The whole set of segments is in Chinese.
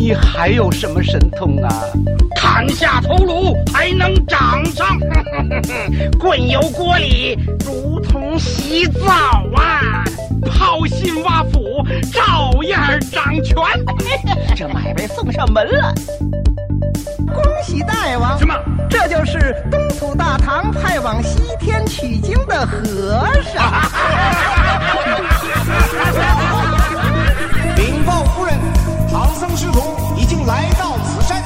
你还有什么神通啊？砍下头颅还能长上，滚油锅里如同洗澡啊！掏心挖腹照样掌权，这买卖送上门了。恭喜大王！什么？这就是东土大唐派往西天取经的和尚。僧师徒已经来到此山。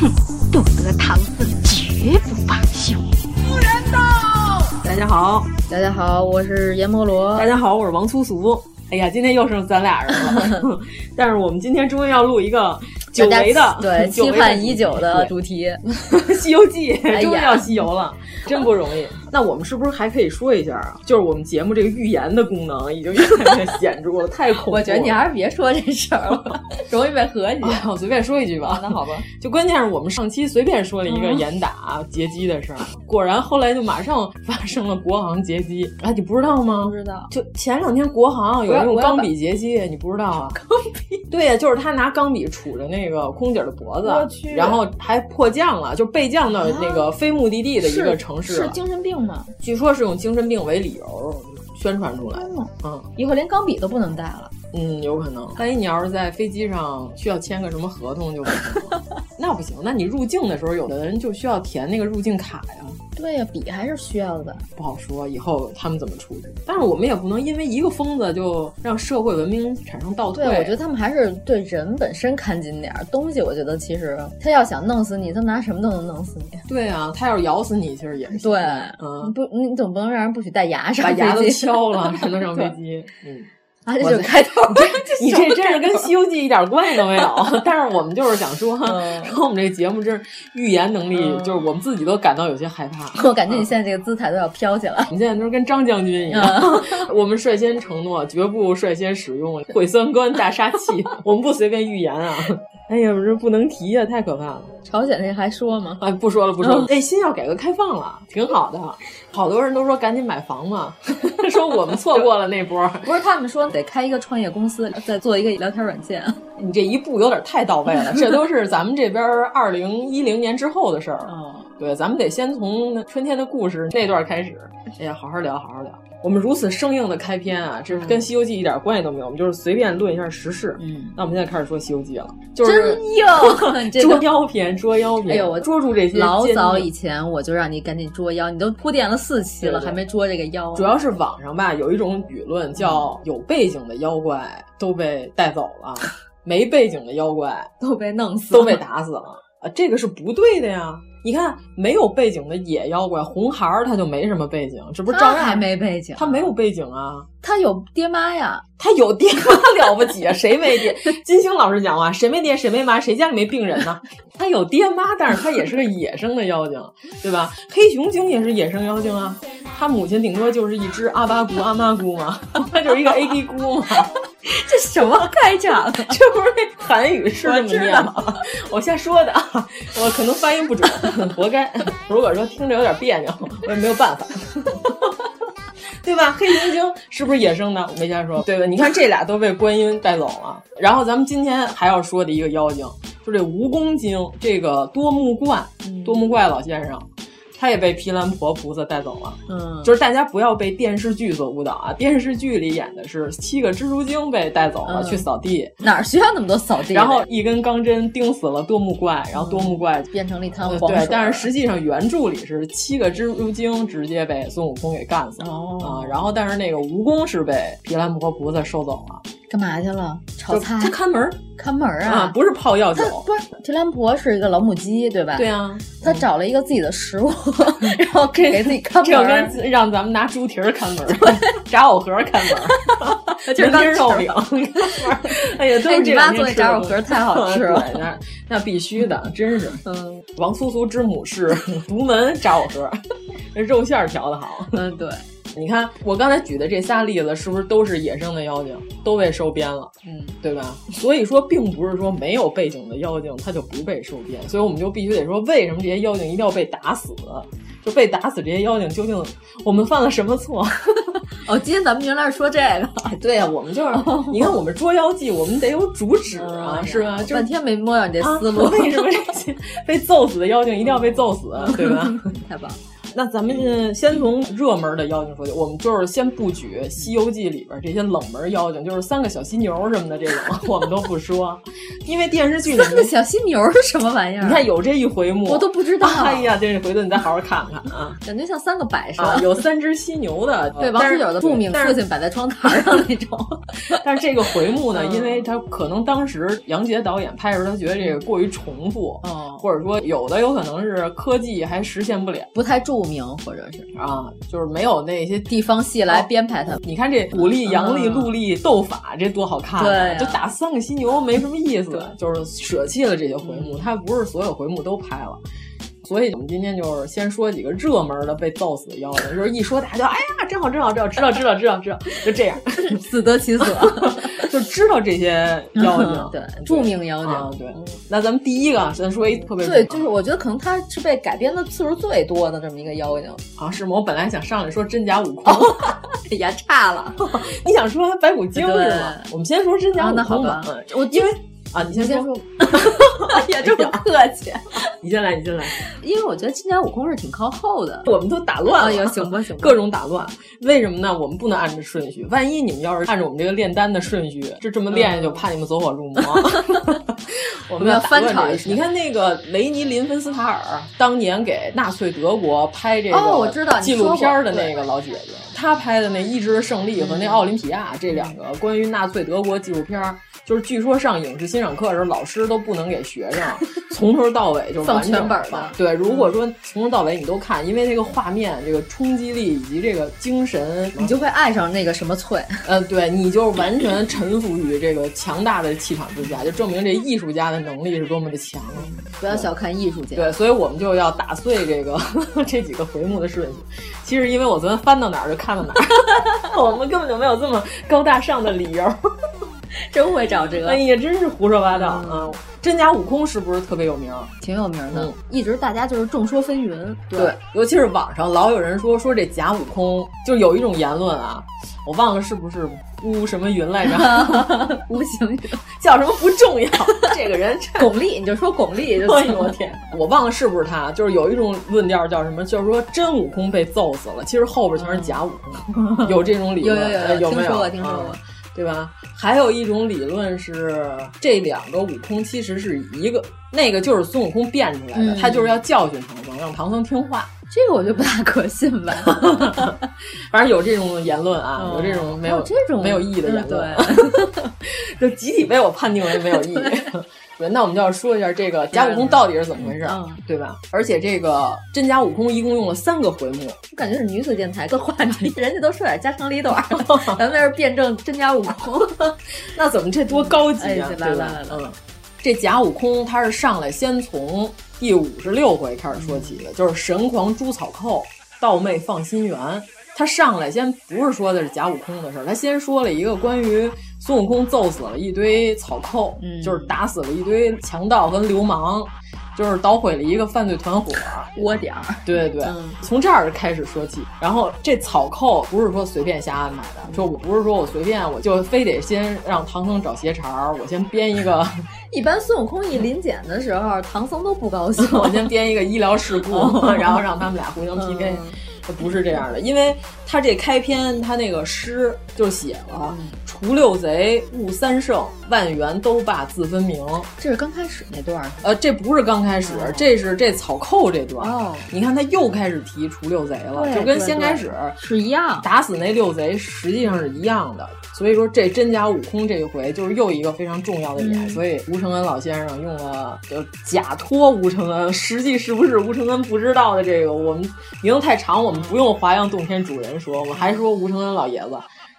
哼，不得唐僧绝不罢休。夫人到！大家好，大家好，我是阎摩罗。大家好，我是王粗俗。哎呀，今天又剩咱俩人了，但是我们今天终于要录一个久违的、对 期盼已久的主题《西游记》，终于要西游了，真不容易。那我们是不是还可以说一下啊？就是我们节目这个预言的功能已经越来越显著了，太恐怖了。我觉得你还是别说这事儿了，容易被合计。我随便说一句吧。那好吧，就关键是我们上期随便说了一个严打劫机的事儿，果然后来就马上发生了国航劫机啊！你不知道吗？不知道。就前两天国航有用钢笔劫机，你不知道啊？钢笔？对呀，就是他拿钢笔杵着那个空姐的脖子，然后还迫降了，就备降到那个非目的地的一个城市。是精神病吗？据说是用精神病为理由宣传出来的。嗯，以后连钢笔都不能带了。嗯，有可能。万一你要是在飞机上需要签个什么合同就不行了，那不行。那你入境的时候，有的人就需要填那个入境卡呀。对呀，笔还是需要的。不好说，以后他们怎么处理？但是我们也不能因为一个疯子就让社会文明产生倒退。对，我觉得他们还是对人本身看紧点儿。东西，我觉得其实他要想弄死你，他拿什么都能弄死你。对啊，他要是咬死你，其实也是。对，嗯，不，你总不能让人不许带牙上把牙都敲了 才能上飞机。嗯。啊，这就开头，你这真是跟《西游记》一点关系都没有。但是我们就是想说，说我们这个节目真是预言能力，就是我们自己都感到有些害怕。我感觉你现在这个姿态都要飘起来。你现在都是跟张将军一样。我们率先承诺，绝不率先使用毁三观大杀器。我们不随便预言啊。哎呀，这不能提呀，太可怕了。朝鲜那还说吗？哎，不说了，不说了。哎，新要改革开放了，挺好的。好多人都说赶紧买房嘛，说我们错过了那波。不是他们说得开一个创业公司，再做一个聊天软件。你这一步有点太到位了，这都是咱们这边二零一零年之后的事儿。嗯，对，咱们得先从春天的故事那段开始。哎呀，好好聊，好好聊。我们如此生硬的开篇啊，这跟《西游记》一点关系都没有，我们就是随便论一下时事。嗯，那我们现在开始说《西游记》了，就是真硬捉 妖篇，捉妖篇。哎呦，我捉住这些老早以前我就让你赶紧捉妖，你都铺垫了四期了，还没捉这个妖。主要是网上吧有一种舆论叫有背景的妖怪都被带走了，没背景的妖怪 都被弄死，都被打死了啊，这个是不对的呀。你看，没有背景的野妖怪红孩儿，他就没什么背景，这不是照样还没背景？他没有背景啊，他有爹妈呀，他有爹妈了不起啊？谁没爹？金星老师讲话，谁没爹谁没妈，谁家里没病人呢？他有爹妈，但是他也是个野生的妖精，对吧？黑熊精也是野生妖精啊，他母亲顶多就是一只阿巴姑阿妈姑嘛，他 就是一个 A D 姑嘛。这什么开场？这不是那韩语是这么念吗？我瞎说的啊，我可能发音不准。活该！如果说听着有点别扭，我也没有办法，对吧？黑熊精是不是野生的？我没瞎说，对吧？你看这俩都被观音带走了。然后咱们今天还要说的一个妖精，就这蜈蚣精，这个多目怪，多目怪老先生，他也被毗蓝婆菩萨带走了。嗯，就是大家不要被电视剧所误导啊！电视剧里演的是七个蜘蛛精被带走了、嗯、去扫地，哪需要那么多扫地？然后一根钢针钉死了多木怪，然后多木怪、嗯、变成了一滩黄水。对，但是实际上原著里是七个蜘蛛精直接被孙悟空给干死了、哦、啊！然后但是那个蜈蚣是被毗蓝婆菩萨收走了。干嘛去了？炒菜？他看门，看门啊！啊，不是泡药酒。不是，毗蓝婆是一个老母鸡，对吧？对啊，他找了一个自己的食物，然后给自己看门。这跟让咱们拿猪蹄儿看门，炸藕盒看门，就是当肉饼。哎呀，都是这你妈做那炸藕盒太好吃了，那那必须的，真是。嗯，王苏苏之母是独门炸藕盒，肉馅调的好。嗯，对。你看我刚才举的这仨例子，是不是都是野生的妖精，都被收编了？嗯，对吧？所以说，并不是说没有背景的妖精它就不被收编，所以我们就必须得说，为什么这些妖精一定要被打死？就被打死这些妖精究竟我们犯了什么错？哦，今天咱们原来是说这个，对呀、啊，我们就是你看我们捉妖记，我们得有主旨啊，嗯、是吧？就半天没摸到你这思路，啊、为什么这些被揍死的妖精一定要被揍死，对吧？太棒了。那咱们先从热门的妖精说起，我们就是先不举《西游记》里边这些冷门妖精，就是三个小犀牛什么的这种，我们都不说，因为电视剧里三个小犀牛是什么玩意儿？你看有这一回目，我都不知道。哎呀，这回头你再好好看看啊，感觉像三个摆设，啊、有三只犀牛的，对王十九的著名父亲摆在窗台上那种。但是这个回目呢，嗯、因为他可能当时杨洁导演拍的时候，他觉得这个过于重复，嗯、或者说有的有可能是科技还实现不了，不太著名，或者是。啊，就是没有那些地方戏来编排它。哦、你看这古力、杨丽、陆丽斗法，这多好看、啊！对、啊，就打三个犀牛没什么意思，就是舍弃了这些回目，他不是所有回目都拍了。所以我们今天就是先说几个热门的被揍死的妖精，就是一说大家就哎呀，真好真好，真好，知道知道知道知道，就这样，自得其所，就知道这些妖精，对，著名妖精，啊、对。那咱们第一个先说一特别对，就是我觉得可能他是被改编的次数最多的这么一个妖精啊，是吗？我本来想上来说真假悟空，也差了，你想说白骨精是吗？我们先说真假悟空吧，我因为。啊，你先先说。哎呀，这么客气。你先来，你先来。因为我觉得今年悟空是挺靠后的，我们都打乱了。行吧，行吧。各种打乱，为什么呢？我们不能按着顺序，万一你们要是按照我们这个炼丹的顺序，就这么练，就怕你们走火入魔。我们要翻炒一下。你看那个雷尼·林芬斯塔尔当年给纳粹德国拍这哦，我知道纪录片的那个老姐姐，她拍的那《意志的胜利》和那《奥林匹亚》这两个关于纳粹德国纪录片。就是据说上影视欣赏课的时候，老师都不能给学生从头到尾就是 放全本的。对，如果说从头到尾你都看，因为这个画面、这个冲击力以及这个精神，你就会爱上那个什么翠。嗯，对，你就完全臣服于这个强大的气场之下，就证明这艺术家的能力是多么的强。不要小看艺术家。对，所以我们就要打碎这个 这几个回目的顺序。其实因为我昨天翻到哪儿就看到哪儿，我们根本就没有这么高大上的理由。真会找这个，哎呀，真是胡说八道啊！嗯、真假悟空是不是特别有名？挺有名的，嗯、一直大家就是众说纷纭。对，对尤其是网上老有人说说这假悟空，就有一种言论啊，我忘了是不是乌什么云来着？乌行云 叫什么不重要，这个人巩俐，你就说巩俐就哎呦我天，我忘了是不是他，就是有一种论调叫什么，就是说真悟空被揍死了，其实后边全是假悟空，有这种理论？有有有有没有？听说过，听说过。嗯对吧？还有一种理论是，这两个悟空其实是一个，那个就是孙悟空变出来的，嗯、他就是要教训唐僧，让唐僧听话。这个我就不大可信吧。反正有这种言论啊，嗯、有这种没有这种没有意义的言论，对，就集体被我判定为没有意义。对，那我们就要说一下这个假悟空到底是怎么回事，嗯、对吧？而且这个真假悟空一共用了三个回目，我感觉是女子电台的话题，人家都说点家长里短，咱们在这辩证真假悟空，那怎么这多高级啊？哎、对吧？来来嗯，这假悟空他是上来先从第五十六回开始说起的，就是神狂诛草寇，盗妹放心猿。他上来先不是说的是假悟空的事儿，他先说了一个关于孙悟空揍死了一堆草寇，嗯、就是打死了一堆强盗和流氓。就是捣毁了一个犯罪团伙，窝点儿。对对对，嗯、从这儿开始说起。然后这草寇不是说随便瞎安排的，说我不是说我随便我就非得先让唐僧找鞋茬，我先编一个。一般孙悟空一临检的时候，唐僧都不高兴，我先编一个医疗事故，然后让他们俩互相 PK。不是这样的，因为他这开篇他那个诗就写了“除六贼，悟三圣，万元都罢自分明”。这是刚开始那段，呃，这不是刚开始，这是这草寇这段。哦，你看他又开始提除六贼了，就跟先开始是一样，打死那六贼实际上是一样的。所以说这真假悟空这一回就是又一个非常重要的点，嗯、所以吴承恩老先生用了就假托吴承恩，实际是不是吴承恩不知道的这个，我们名字太长，我们不用华阳洞天主人说，我们还说吴承恩老爷子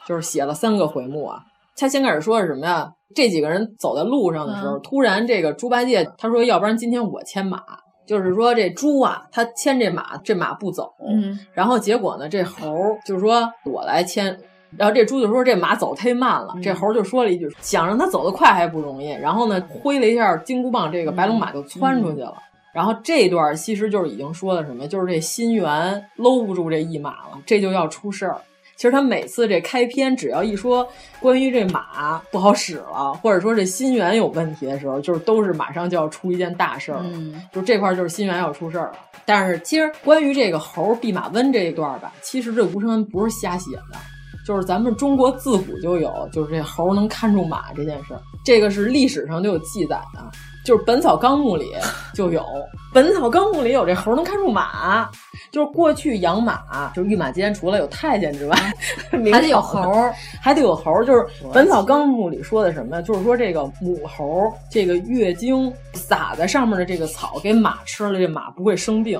就是写了三个回目啊。他先开始说是什么呀？这几个人走在路上的时候，嗯、突然这个猪八戒他说，要不然今天我牵马。就是说这猪啊，他牵这马，这马不走。嗯，然后结果呢，这猴就是说我来牵。然后这猪就说这马走忒慢了，嗯、这猴就说了一句，想让它走得快还不容易。然后呢，挥了一下金箍棒，这个白龙马就窜出去了。嗯、然后这段其实就是已经说了什么，就是这心猿搂不住这一马了，这就要出事儿。其实他每次这开篇只要一说关于这马不好使了，或者说这心猿有问题的时候，就是都是马上就要出一件大事儿。嗯，就这块就是心猿要出事儿了。但是其实关于这个猴弼马温这一段吧，其实这吴承恩不是瞎写的。就是咱们中国自古就有，就是这猴能看住马这件事儿，这个是历史上就有记载的，就是《本草纲目》里就有，《本草纲目》里有这猴能看出马，就是过去养马，就是御马监除了有太监之外，还得有猴，还得有猴。就是《本草纲目》里说的什么呀？就是说这个母猴这个月经撒在上面的这个草给马吃了，这马不会生病。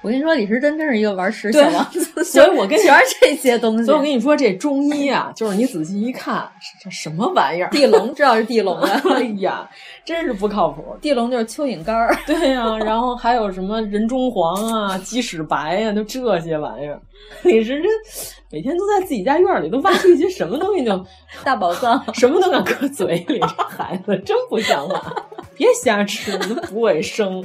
我跟你说，李时珍真是一个玩石小王子，所以我跟你全是这些东西。所以我跟你说，这中医啊，就是你仔细一看，这什么玩意儿？地龙知道是地龙啊，哎呀，真是不靠谱。地龙就是蚯蚓干儿，对呀、啊，然后还有什么人中黄啊、鸡屎白呀、啊，就这些玩意儿。李时珍每天都在自己家院里都挖出一些什么东西就 大宝藏，什么都敢搁嘴里，这孩子真不像话，别瞎吃，不卫生。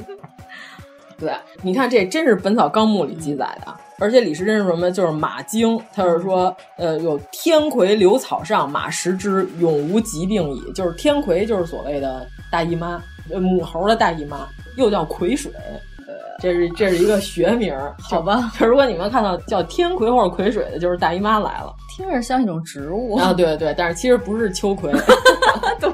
对，你看这真是《本草纲目》里记载的，而且李时珍是什么？就是马经，他是说，呃，有天葵留草上，马食之，永无疾病矣。就是天葵，就是所谓的大姨妈，呃，母猴的大姨妈，又叫葵水。这是这是一个学名，好吧？就如果你们看到叫天葵或者葵水的，就是大姨妈来了。听着像一种植物啊，对对，但是其实不是秋葵 对，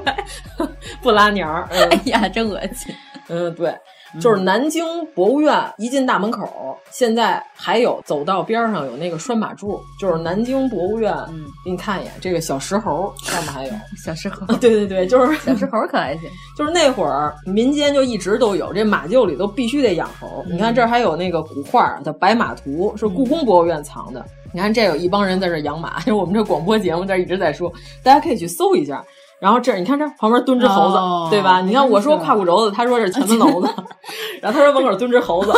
不拉娘儿。嗯、哎呀，真恶心。嗯，对。就是南京博物院一进大门口，现在还有走道边上有那个拴马柱，就是南京博物院。嗯，给你看一眼，这个小石猴上面还有 小石猴。对对对，就是小石猴可爱些。就是那会儿民间就一直都有这马厩里都必须得养猴。嗯、你看这儿还有那个古画叫《白马图》，是故宫博物院藏的。嗯、你看这有一帮人在这养马，就 是我们这广播节目这一直在说，大家可以去搜一下。然后这你看这旁边蹲只猴子，哦、对吧？你看我说胯骨轴子，他说是前门楼子，然后他说门口蹲只猴子，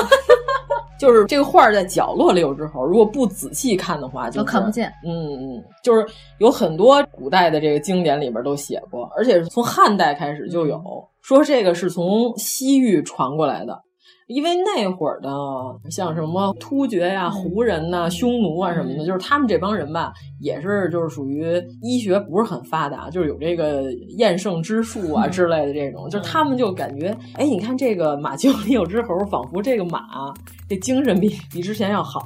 就是这个画在角落里有只猴，如果不仔细看的话，就都看不见。嗯嗯，就是有很多古代的这个经典里边都写过，而且是从汉代开始就有、嗯、说这个是从西域传过来的。因为那会儿的像什么突厥呀、胡人呐、匈奴啊什么的，就是他们这帮人吧，也是就是属于医学不是很发达，就是有这个验圣之术啊之类的这种，就是他们就感觉，哎，你看这个马厩里有只猴，仿佛这个马这精神比比之前要好。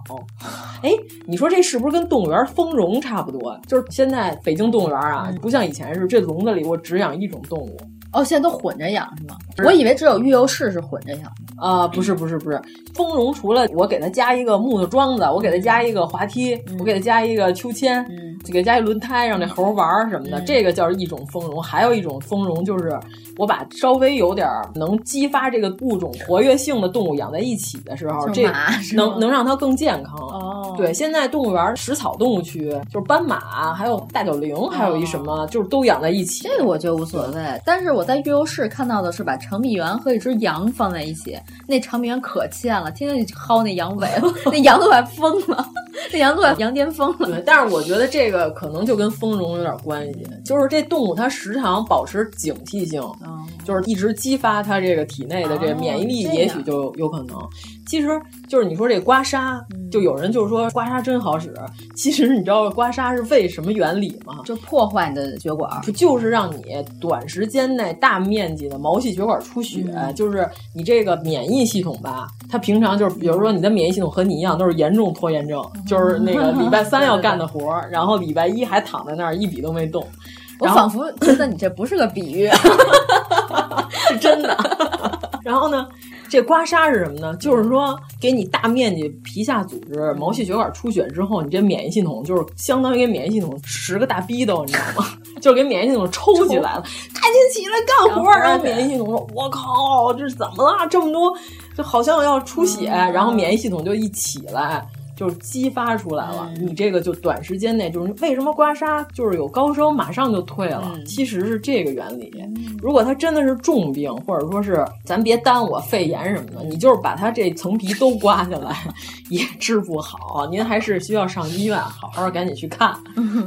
哎，你说这是不是跟动物园丰容差不多？就是现在北京动物园啊，不像以前是这笼子里我只养一种动物。哦，现在都混着养是吗？我以为只有育幼室是混着养。啊、呃，不是不是不是，丰容除了我给它加一个木头桩子，我给它加一个滑梯，嗯、我给它加一个秋千，嗯，就给它加一轮胎，让这猴玩什么的，嗯、这个叫一种丰容。还有一种丰容就是我把稍微有点能激发这个物种活跃性的动物养在一起的时候，这能能让它更健康。哦，对，现在动物园食草动物区就是斑马，还有大角羚，还有一什么，哦、就是都养在一起。这个我觉得无所谓，但是我在育幼室看到的是把长臂猿和一只羊放在一起，那长臂猿可欠了，天天就薅那羊尾巴，那羊都快疯了。那羊都快羊癫疯了。对，但是我觉得这个可能就跟丰容有点关系，就是这动物它时常保持警惕性，哦、就是一直激发它这个体内的这免疫力，也许就有可能。其实就是你说这刮痧，就有人就是说刮痧真好使。其实你知道刮痧是为什么原理吗？就破坏你的血管，不就是让你短时间内大面积的毛细血管出血？嗯、就是你这个免疫系统吧，它平常就是，比如说你的免疫系统和你一样都是严重拖延症，就是那个礼拜三 要干的活儿，然后礼拜一还躺在那儿一笔都没动。我仿佛觉得你这不是个比喻，是真的。然后呢？这刮痧是什么呢？就是说，给你大面积皮下组织、毛细血管出血之后，你这免疫系统就是相当于给免疫系统十个大逼斗，你知道吗？就是给免疫系统抽起来了，赶紧起来干活。然后免疫系统说：“我靠，这是怎么了？这么多，就好像要出血。”然后免疫系统就一起来。就是激发出来了，你这个就短时间内就是为什么刮痧就是有高烧马上就退了，其实是这个原理。如果它真的是重病，或者说是咱别耽误肺炎什么的，你就是把它这层皮都刮下来 也治不好，您还是需要上医院好好赶紧去看，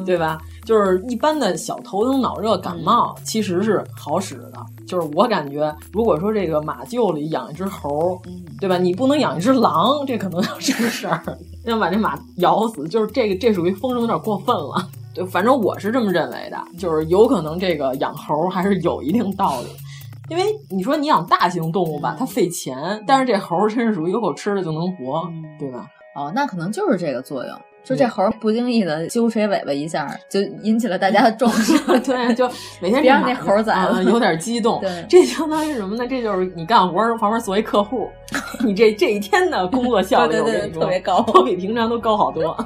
对吧？就是一般的小头疼、脑热、感冒其实是好使的。就是我感觉，如果说这个马厩里养一只猴，对吧？你不能养一只狼，这可能要是个事儿，要把这马咬死。就是这个，这属于风声有点过分了。对，反正我是这么认为的，就是有可能这个养猴还是有一定道理。因为你说你养大型动物吧，它费钱，但是这猴真是属于有口吃的就能活，对吧？哦，那可能就是这个作用。就这猴不经意的揪谁尾巴一下，就引起了大家的重视。对，就每天 别让那猴宰了，有点激动。对，这相当于什么呢？这就是你干活旁边作为客户，你这这一天的工作效率，特别高，都比平常都高好多。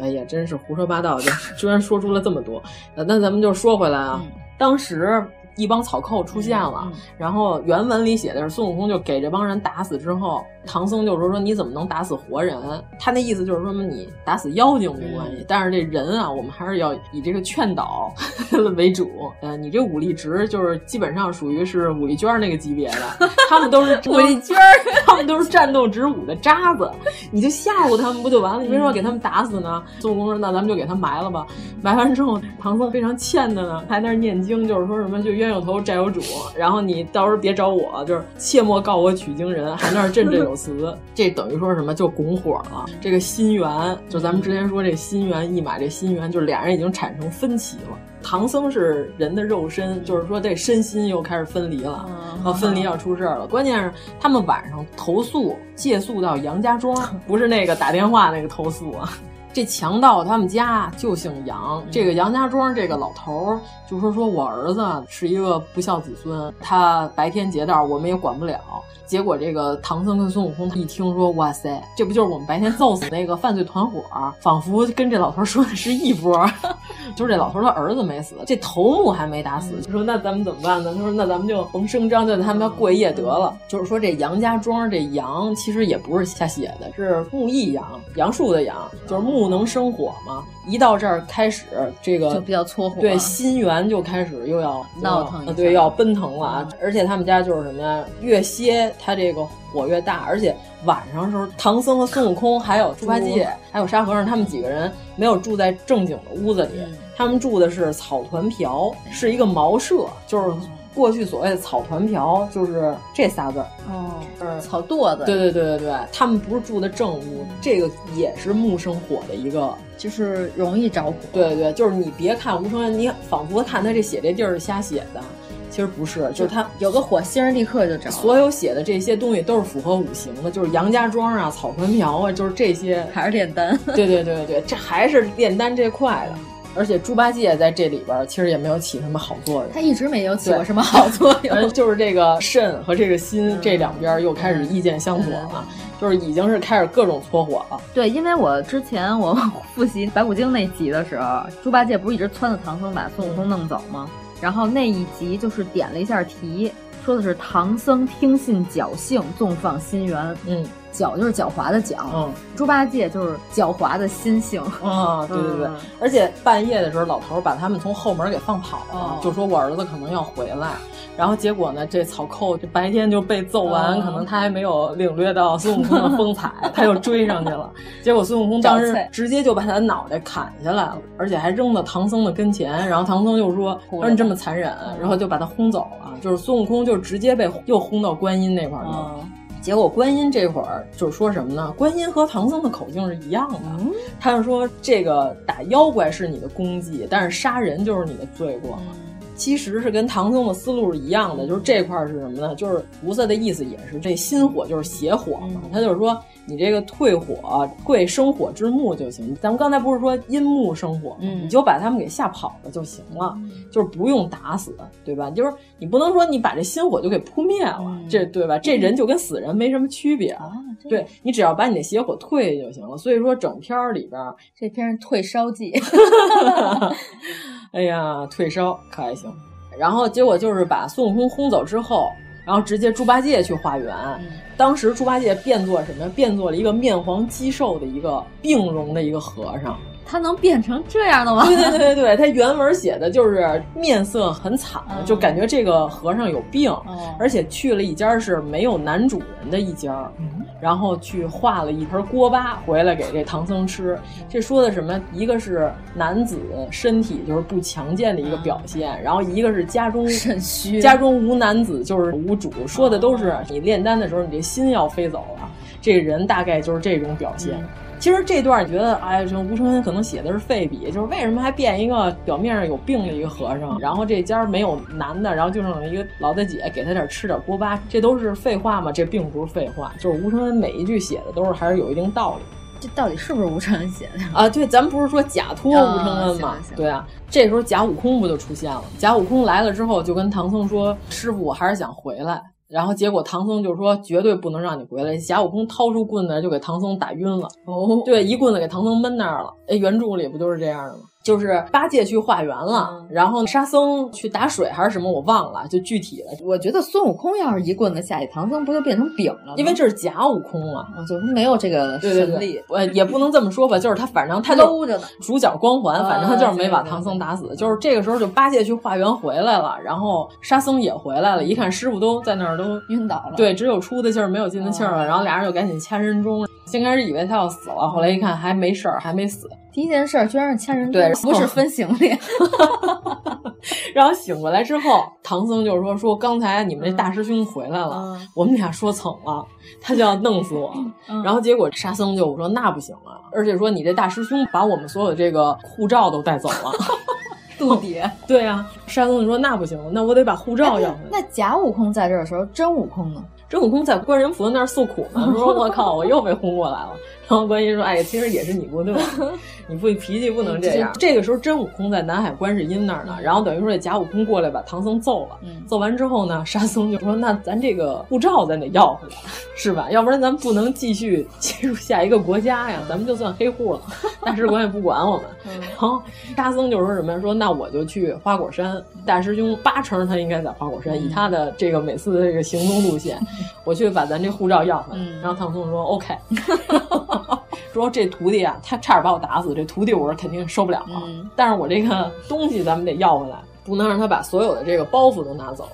哎呀，真是胡说八道，就居然说出了这么多。那咱们就说回来啊，当时。一帮草寇出现了，然后原文里写的是孙悟空就给这帮人打死之后，唐僧就说说你怎么能打死活人？他那意思就是说嘛，你打死妖精没关系，但是这人啊，我们还是要以这个劝导 为主。呃，你这武力值就是基本上属于是武力娟那个级别的，他们都是武力娟，他们都是战斗值五的渣子，你就吓唬他们不就完了？你为什么要给他们打死呢？孙悟空说那咱们就给他埋了吧。埋完之后，唐僧非常欠的呢，还在那念经，就是说什么就。冤有头债有主，然后你到时候别找我，就是切莫告我取经人，还那儿振振有词，这等于说什么就拱火了。这个心猿，就咱们之前说这心猿意马，这心猿就是俩人已经产生分歧了。唐僧是人的肉身，就是说这身心又开始分离了，啊，分离要出事儿了。关键是他们晚上投宿借宿到杨家庄，不是那个打电话那个投宿啊。这强盗他们家就姓杨，这个杨家庄这个老头儿就说说我儿子是一个不孝子孙，他白天劫道我们也管不了。结果这个唐僧跟孙悟空他一听说，哇塞，这不就是我们白天揍死那个犯罪团伙？仿佛跟这老头说的是一波，就是这老头的儿子没死，这头目还没打死。就说那咱们怎么办呢？他说那咱们就甭声张，就在他们家过一夜得了。就是说这杨家庄这杨其实也不是瞎写的，是木易杨，杨树的杨，就是木。能生火嘛？一到这儿开始，这个就比较搓火。对，心猿就开始又要闹腾，对，要奔腾了啊。而且他们家就是什么呀？越歇，他这个火越大。而且晚上的时候，唐僧和孙悟空还有猪八戒，还有沙和尚，他们几个人没有住在正经的屋子里，他们住的是草团瓢，是一个茅舍，就是过去所谓的草团瓢，就是这仨字儿。哦，草垛子。对对对对对，他们不是住的正屋，这个也是木生火的一个，就是容易着火。对对对，就是你别看吴承恩，你仿佛看他这写这地儿是瞎写的，其实不是，就是他有个火星立刻就着。所有写的这些东西都是符合五行的，就是杨家庄啊、草团瓢啊，就是这些还是炼丹。对对对对对，这还是炼丹这块的。而且猪八戒在这里边其实也没有起什么好作用，他一直没有起过什么好作 用。就是这个肾和这个心这两边又开始意见相左了，就是已经是开始各种搓火了。对，因为我之前我 复习白骨精那集的时候，猪八戒不是一直撺掇唐僧把孙悟空弄走吗？然后那一集就是点了一下题，说的是唐僧听信侥幸，纵放心猿。嗯，狡就是狡猾的狡，嗯，猪八戒就是狡猾的心性啊，对对对，嗯、而且半夜的时候，老头把他们从后门给放跑了，哦、就说我儿子可能要回来，然后结果呢，这草寇这白天就被揍完，哦、可能他还没有领略到孙悟空的风采，他又追上去了，结果孙悟空当时直接就把他的脑袋砍下来了，而且还扔到唐僧的跟前，然后唐僧就说：“说你这么残忍。”然后就把他轰走了，就是孙悟空就直接被又轰到观音那块儿去了。结果观音这会儿就是说什么呢？观音和唐僧的口径是一样的，嗯、他就说这个打妖怪是你的功绩，但是杀人就是你的罪过。嗯、其实是跟唐僧的思路是一样的，就是这块是什么呢？就是菩萨的意思也是这心火就是邪火嘛，嗯、他就是说。你这个退火退生火之木就行，咱们刚才不是说阴木生火吗？嗯、你就把他们给吓跑了就行了，嗯、就是不用打死，对吧？就是你不能说你把这心火就给扑灭了，嗯、这对吧？这人就跟死人没什么区别，啊、对你只要把你的邪火退就行了。所以说整篇里边这篇退烧记 哎呀，退烧可还行。然后结果就是把孙悟空轰走之后。然后直接猪八戒去化缘，嗯、当时猪八戒变作什么？变作了一个面黄肌瘦的一个病容的一个和尚。他能变成这样的吗？对 对对对对，他原文写的就是面色很惨，嗯、就感觉这个和尚有病，嗯、而且去了一家是没有男主人的一家，嗯、然后去画了一盆锅巴回来给这唐僧吃。这说的什么？一个是男子身体就是不强健的一个表现，然后一个是家中肾虚，家中无男子就是无主，说的都是你炼丹的时候你这心要飞走了，这人大概就是这种表现。其实这段你觉得，哎，这吴承恩可能写的是废笔，就是为什么还变一个表面上有病的一个和尚，然后这家没有男的，然后就剩一个老大姐给他点吃点锅巴，这都是废话吗？这并不是废话，就是吴承恩每一句写的都是还是有一定道理。这到底是不是吴承恩写的啊？对，咱们不是说假托吴承恩吗？哦、对啊，这时候假悟空不就出现了？假悟空来了之后，就跟唐僧说：“师傅，我还是想回来。”然后结果唐僧就说绝对不能让你回来，假悟空掏出棍子就给唐僧打晕了。哦，对，一棍子给唐僧闷那儿了。哎，原著里不就是这样的吗？就是八戒去化缘了，嗯、然后沙僧去打水还是什么，我忘了，就具体了。我觉得孙悟空要是一棍子下去，唐僧不就变成饼了？因为这是假悟空啊，就是没有这个神力。呃，也不能这么说吧，就是他反正他搂着呢，主角光环，反正他就是没把啊唐僧打死。就是这个时候，就八戒去化缘回来了，然后沙僧也回来了，一看师傅都在那儿都晕倒了，对，只有出的气儿没有进的气儿了，然后俩人就赶紧掐人中。先开始以为他要死了，后来一看还没事儿，还没死。第一件事儿居然是掐人中，对，不是分行李。然后醒过来之后，唐僧就是说说刚才你们这大师兄回来了，嗯、我们俩说蹭了，他就要弄死我。嗯、然后结果沙僧就说那不行啊，而且说你这大师兄把我们所有的这个护照都带走了。肚底，对、啊，沙僧就说那不行，那我得把护照要回来。那假悟空在这儿的时候，真悟空呢？真悟空在观音菩萨那儿诉苦呢，说 我靠，我又被轰过来了。然后观音说：“哎，其实也是你不对，你不脾气不能这样。”这个时候真悟空在南海观世音那儿呢，然后等于说这假悟空过来把唐僧揍了。嗯、揍完之后呢，沙僧就说：“那咱这个护照咱得要回来，是吧？要不然咱不能继续进入下一个国家呀，咱们就算黑户了，大使馆也不管我们。嗯”然后沙僧就说什么呀？说那我就去花果山，大师兄八成他应该在花果山，以他的这个每次的这个行踪路线，我去把咱这护照要回来。嗯、然后唐僧说：“OK。” 说这徒弟啊，他差点把我打死。这徒弟我是肯定受不了了，嗯、但是我这个东西咱们得要回来，不能让他把所有的这个包袱都拿走。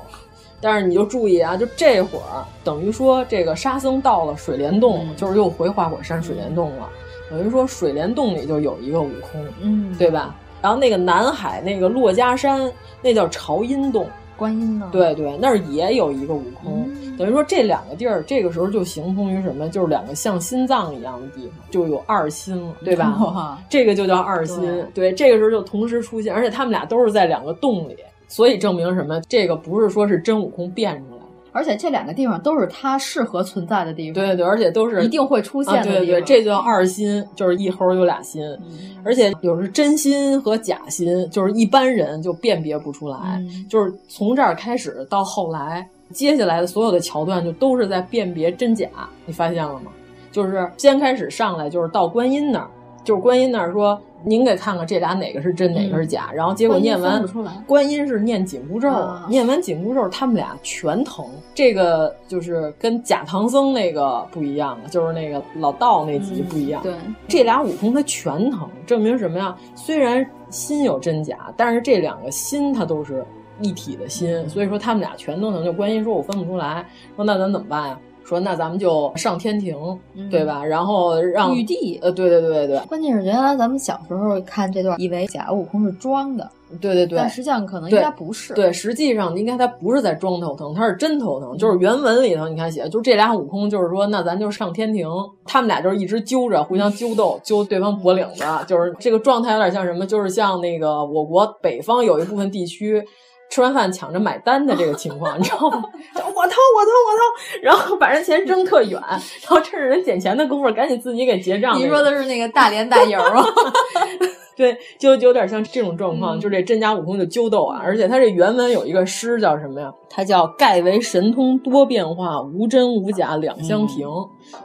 但是你就注意啊，就这会儿等于说这个沙僧到了水帘洞，嗯、就是又回花果山水帘洞了。等于说水帘洞里就有一个悟空，嗯，对吧？然后那个南海那个珞珈山，那叫朝音洞。观音呢？对对，那儿也有一个悟空，嗯、等于说这两个地儿，这个时候就形同于什么？就是两个像心脏一样的地方，就有二心了，对吧？哦、这个就叫二心。对，这个时候就同时出现，而且他们俩都是在两个洞里，所以证明什么？这个不是说是真悟空变出来的。而且这两个地方都是它适合存在的地方，对对，而且都是一定会出现的地方。啊、对对，这就叫二心，就是一猴有俩心，嗯、而且有时真心和假心，就是一般人就辨别不出来。嗯、就是从这儿开始到后来，接下来的所有的桥段就都是在辨别真假，你发现了吗？就是先开始上来就是到观音那儿。就是观音那儿说：“您给看看这俩哪个是真，哪个是假。”然后结果念完，观音是念紧箍咒，念完紧箍咒，他们俩全疼。这个就是跟假唐僧那个不一样的，就是那个老道那集不一样。对，这俩悟空他全疼，证明什么呀？虽然心有真假，但是这两个心它都是一体的心，所以说他们俩全都疼。就观音说：“我分不出来。”说：“那咱怎么办呀？”说那咱们就上天庭，嗯、对吧？然后让玉帝，呃，对对对对。关键是原来咱们小时候看这段，以为假悟空是装的，对对对。但实际上可能应该不是。对，实际上应该他不是在装头疼，他是真头疼。就是原文里头你看写，就这俩悟空，就是说那咱就上天庭，他们俩就是一直揪着，互相揪斗，揪对方脖领子，就是这个状态有点像什么？就是像那个我国北方有一部分地区。吃完饭抢着买单的这个情况，你知道吗？我掏我掏我掏，然后把人钱扔特远，然后趁着人捡钱的功夫，赶紧自己给结账。你说的是那个大连大油吗？对，就有点像这种状况，就这真假悟空的纠斗啊！而且他这原文有一个诗叫什么呀？它叫“盖为神通多变化，无真无假两相平”，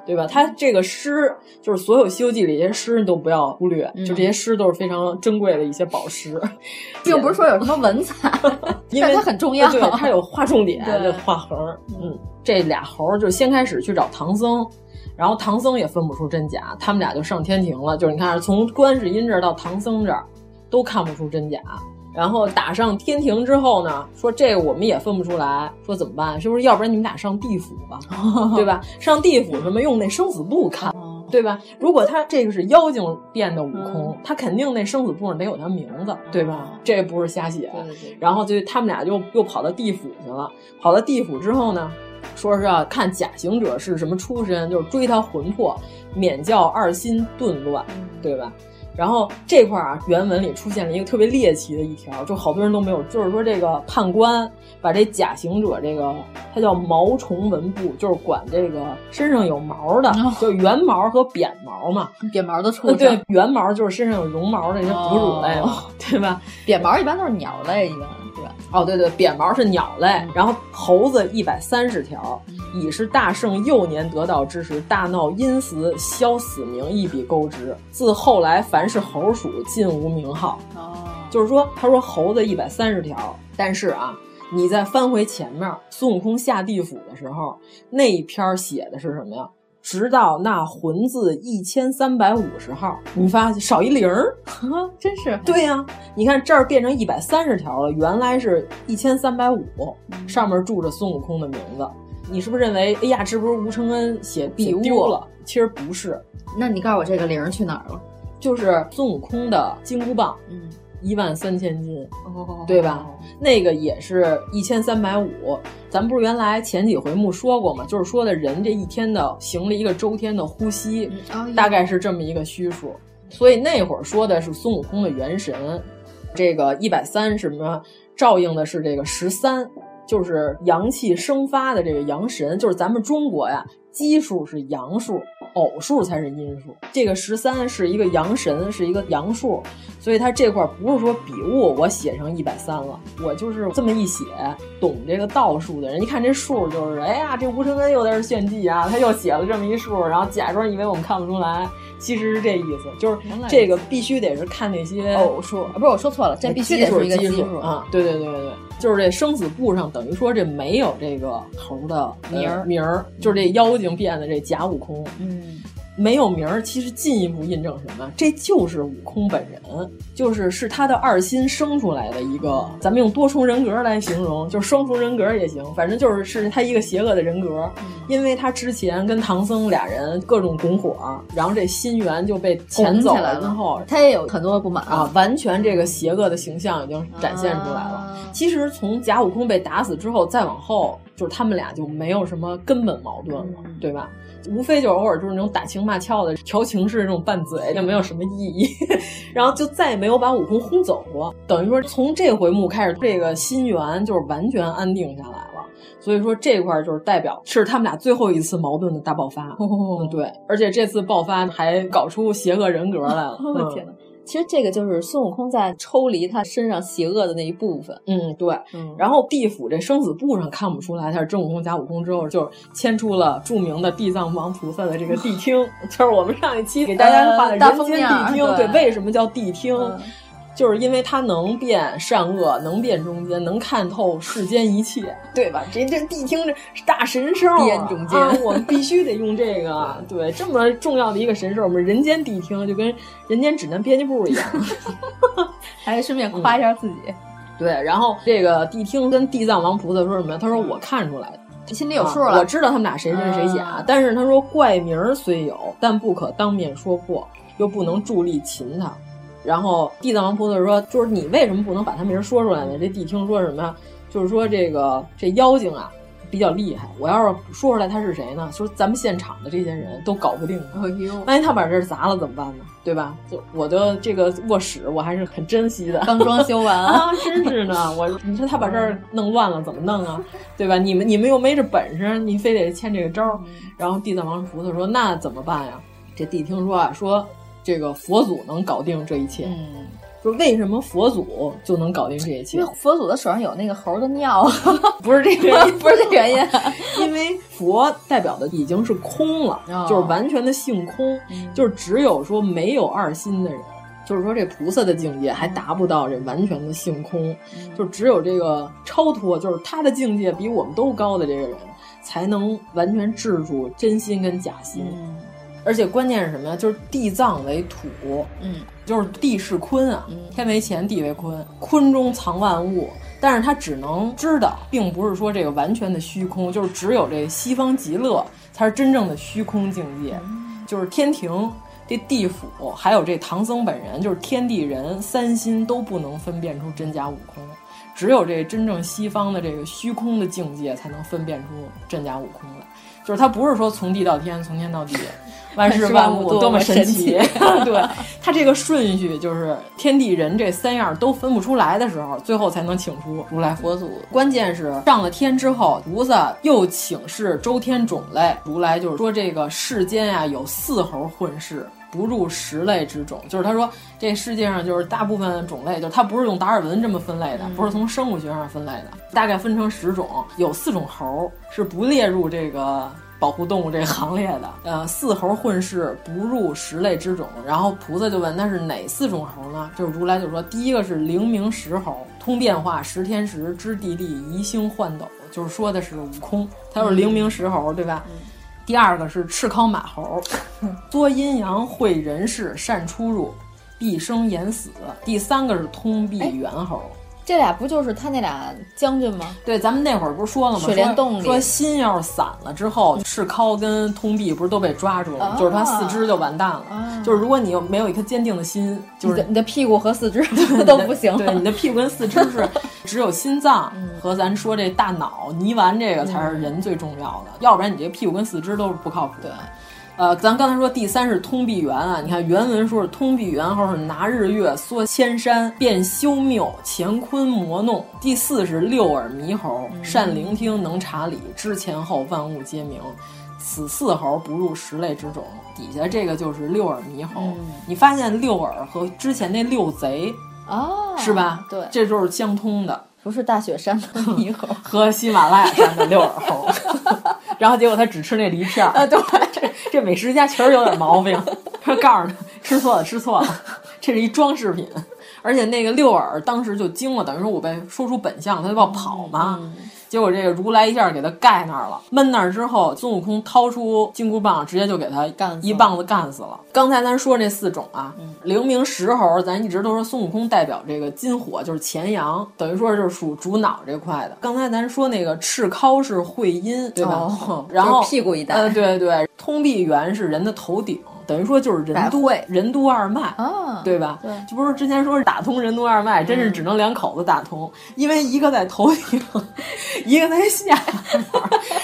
对吧？他这个诗就是所有《西游记》里这些诗都不要忽略，就这些诗都是非常珍贵的一些宝石，并不是说有什么文采，因为它很重要，对，它有画重点，对，画横。嗯，这俩猴就先开始去找唐僧。然后唐僧也分不出真假，他们俩就上天庭了。就是你看，从观世音这儿到唐僧这儿，都看不出真假。然后打上天庭之后呢，说这个我们也分不出来，说怎么办？是不是要不然你们俩上地府吧，对吧？上地府什么用那生死簿看，对吧？如果他这个是妖精变的悟空，他肯定那生死簿上得有他名字，对吧？这不是瞎写。然后就他们俩就又跑到地府去了。跑到地府之后呢？说是要看假行者是什么出身，就是追他魂魄，免教二心顿乱，对吧？然后这块儿啊，原文里出现了一个特别猎奇的一条，就好多人都没有，就是说这个判官把这假行者这个，他叫毛虫纹部，就是管这个身上有毛的，就圆毛和扁毛嘛。扁毛的畜生，对，圆毛就是身上有绒毛的那些哺乳类嘛，对吧？扁毛一般都是鸟类，一般。哦，对对，扁毛是鸟类，然后猴子一百三十条，已是大圣幼年得道之时，大闹阴司，消死名，一笔勾之。自后来，凡是猴属，尽无名号。哦，就是说，他说猴子一百三十条，但是啊，你再翻回前面，孙悟空下地府的时候，那一篇写的是什么呀？直到那魂字一千三百五十号，你发现少一零儿，真是对呀、啊。你看这儿变成一百三十条了，原来是一千三百五，上面住着孙悟空的名字。你是不是认为，哎呀，这不是吴承恩写笔丢了？其实不是。那你告诉我这个零去哪儿了？就是孙悟空的金箍棒，嗯，一万三千斤，哦，对吧？那个也是一千三百五。咱不是原来前几回目说过吗？就是说的人这一天的行了一个周天的呼吸，大概是这么一个虚数。所以那会儿说的是孙悟空的元神，这个一百三什么照应的是这个十三，就是阳气生发的这个阳神，就是咱们中国呀，奇数是阳数。偶数才是阴数，这个十三是一个阳神，是一个阳数，所以它这块不是说笔误我写成一百三了，我就是这么一写，懂这个道数的人一看这数就是，哎呀，这吴承恩又在这炫技啊，他又写了这么一数，然后假装以为我们看不出来，其实是这意思，就是这个必须得是看那些偶数，啊、不是我说错了，这必须得是一个奇数啊，对对对对对，就是这生死簿上等于说这没有这个猴的名儿名儿，就是这妖精变的这假悟空，嗯。没有名儿，其实进一步印证什么？这就是悟空本人，就是是他的二心生出来的一个，咱们用多重人格来形容，就是双重人格也行，反正就是是他一个邪恶的人格。因为他之前跟唐僧俩人各种拱火，然后这心猿就被遣走了之后，他也有很多不满啊，完全这个邪恶的形象已经展现出来了。啊、其实从假悟空被打死之后，再往后，就是他们俩就没有什么根本矛盾了，嗯、对吧？无非就偶尔就是那种打情骂俏的调情式那种拌嘴，就没有什么意义。然后就再也没有把悟空轰走过。等于说从这回目开始，这个心源就是完全安定下来了。所以说这块就是代表是他们俩最后一次矛盾的大爆发。哦、嗯，对，而且这次爆发还搞出邪恶人格来了。我、哦、天哪！其实这个就是孙悟空在抽离他身上邪恶的那一部分。嗯，对。嗯，然后地府这生死簿上看不出来他是真悟空假悟空之后，就是牵出了著名的地藏王菩萨的这个谛听，就是我们上一期给大家画的人间谛听。对，为什么叫谛听？就是因为他能辨善恶，能辨中间，能看透世间一切，对吧？这这谛听这大神兽，辨中间，啊、我们必须得用这个。对，这么重要的一个神兽，我们人间谛听就跟人间指南编辑部一样，还顺便夸一下自己。嗯、对，然后这个谛听跟地藏王菩萨说什么呀？他说我看出来的。心里有数了、啊，我知道他们俩谁真谁假，啊、但是他说怪名虽有，但不可当面说破，又不能助力擒他。然后地藏王菩萨说：“就是你为什么不能把他名说出来呢？”这谛听说什么呀？就是说这个这妖精啊比较厉害，我要是说出来他是谁呢？说咱们现场的这些人都搞不定。他，万一他把这砸了怎么办呢？对吧？就我的这个卧室我还是很珍惜的，刚装修完 啊，真是呢。我你说他把这儿弄乱了怎么弄啊？对吧？你们你们又没这本事，你非得签这个招儿。然后地藏王菩萨说：“那怎么办呀？”这谛听说啊说。这个佛祖能搞定这一切，嗯，就为什么佛祖就能搞定这一切？因为佛祖的手上有那个猴的尿，不是这个原因，不是这原因，因为佛代表的已经是空了，哦、就是完全的性空，嗯、就是只有说没有二心的人，就是说这菩萨的境界还达不到这完全的性空，嗯、就只有这个超脱，就是他的境界比我们都高的这个人，才能完全制住真心跟假心。嗯而且关键是什么呀？就是地藏为土，嗯，就是地是坤啊，嗯、天为乾，地为坤，坤中藏万物。但是他只能知道，并不是说这个完全的虚空，就是只有这西方极乐才是真正的虚空境界，嗯、就是天庭、这地府，还有这唐僧本人，就是天地人三心都不能分辨出真假悟空。只有这真正西方的这个虚空的境界，才能分辨出真假悟空来。就是他不是说从地到天，从天到地，万事万物多么神奇。对他这个顺序，就是天地人这三样都分不出来的时候，最后才能请出如来佛祖。关键是上了天之后，菩萨又请示周天种类，如来就是说这个世间、啊、有四猴混世。不入十类之种，就是他说这世界上就是大部分种类，就是他不是用达尔文这么分类的，嗯、不是从生物学上分类的，大概分成十种，有四种猴是不列入这个保护动物这个行列的。呃，四猴混世不入十类之种。然后菩萨就问那是哪四种猴呢？就是如来就说，第一个是灵明石猴，通变化，识天时，知地利，移星换斗，就是说的是悟空，他就是灵明石猴，对吧？嗯第二个是赤尻马猴，作阴阳，会人事，善出入，必生言死。第三个是通臂猿猴。这俩不就是他那俩将军吗？对，咱们那会儿不是说了吗？水帘洞里说心要是散了之后，赤尻跟通臂不是都被抓住了，啊、就是他四肢就完蛋了。啊、就是如果你没有一颗坚定的心，就是你的你的屁股和四肢 都不行。对，你的屁股跟四肢是 只有心脏和咱说这大脑泥丸这个才是人最重要的，要不然你这屁股跟四肢都是不靠谱。对。呃，咱刚才说第三是通臂猿啊，你看原文说是通臂猿猴是拿日月缩千山，变修谬，乾坤魔弄。第四是六耳猕猴，善聆听，能察理，知前后万物皆明。此四猴不入十类之种，底下这个就是六耳猕猴。嗯、你发现六耳和之前那六贼哦，是吧？对，这就是相通的。不是大雪山的猕猴 和喜马拉雅山的六耳猴，然后结果他只吃那梨片儿啊，对，这这美食家确实有点毛病。他告诉他 吃错了，吃错了，这是一装饰品。而且那个六耳当时就惊了，等于说我被说出本相，他就要跑嘛。嗯、结果这个如来一下给他盖那儿了，闷那儿之后，孙悟空掏出金箍棒，直接就给他干一棒子干死了。刚才咱说这四种啊，嗯、灵明石猴，咱一直都说孙悟空代表这个金火，就是乾阳，等于说就是属主脑这块的。刚才咱说那个赤尻是会阴，对吧？哦、然后屁股一带，呃，对对，通臂猿是人的头顶。等于说就是任督任督二脉啊，对吧？对，这不是之前说是打通任督二脉，真是只能两口子打通，因为一个在头顶，一个在下边，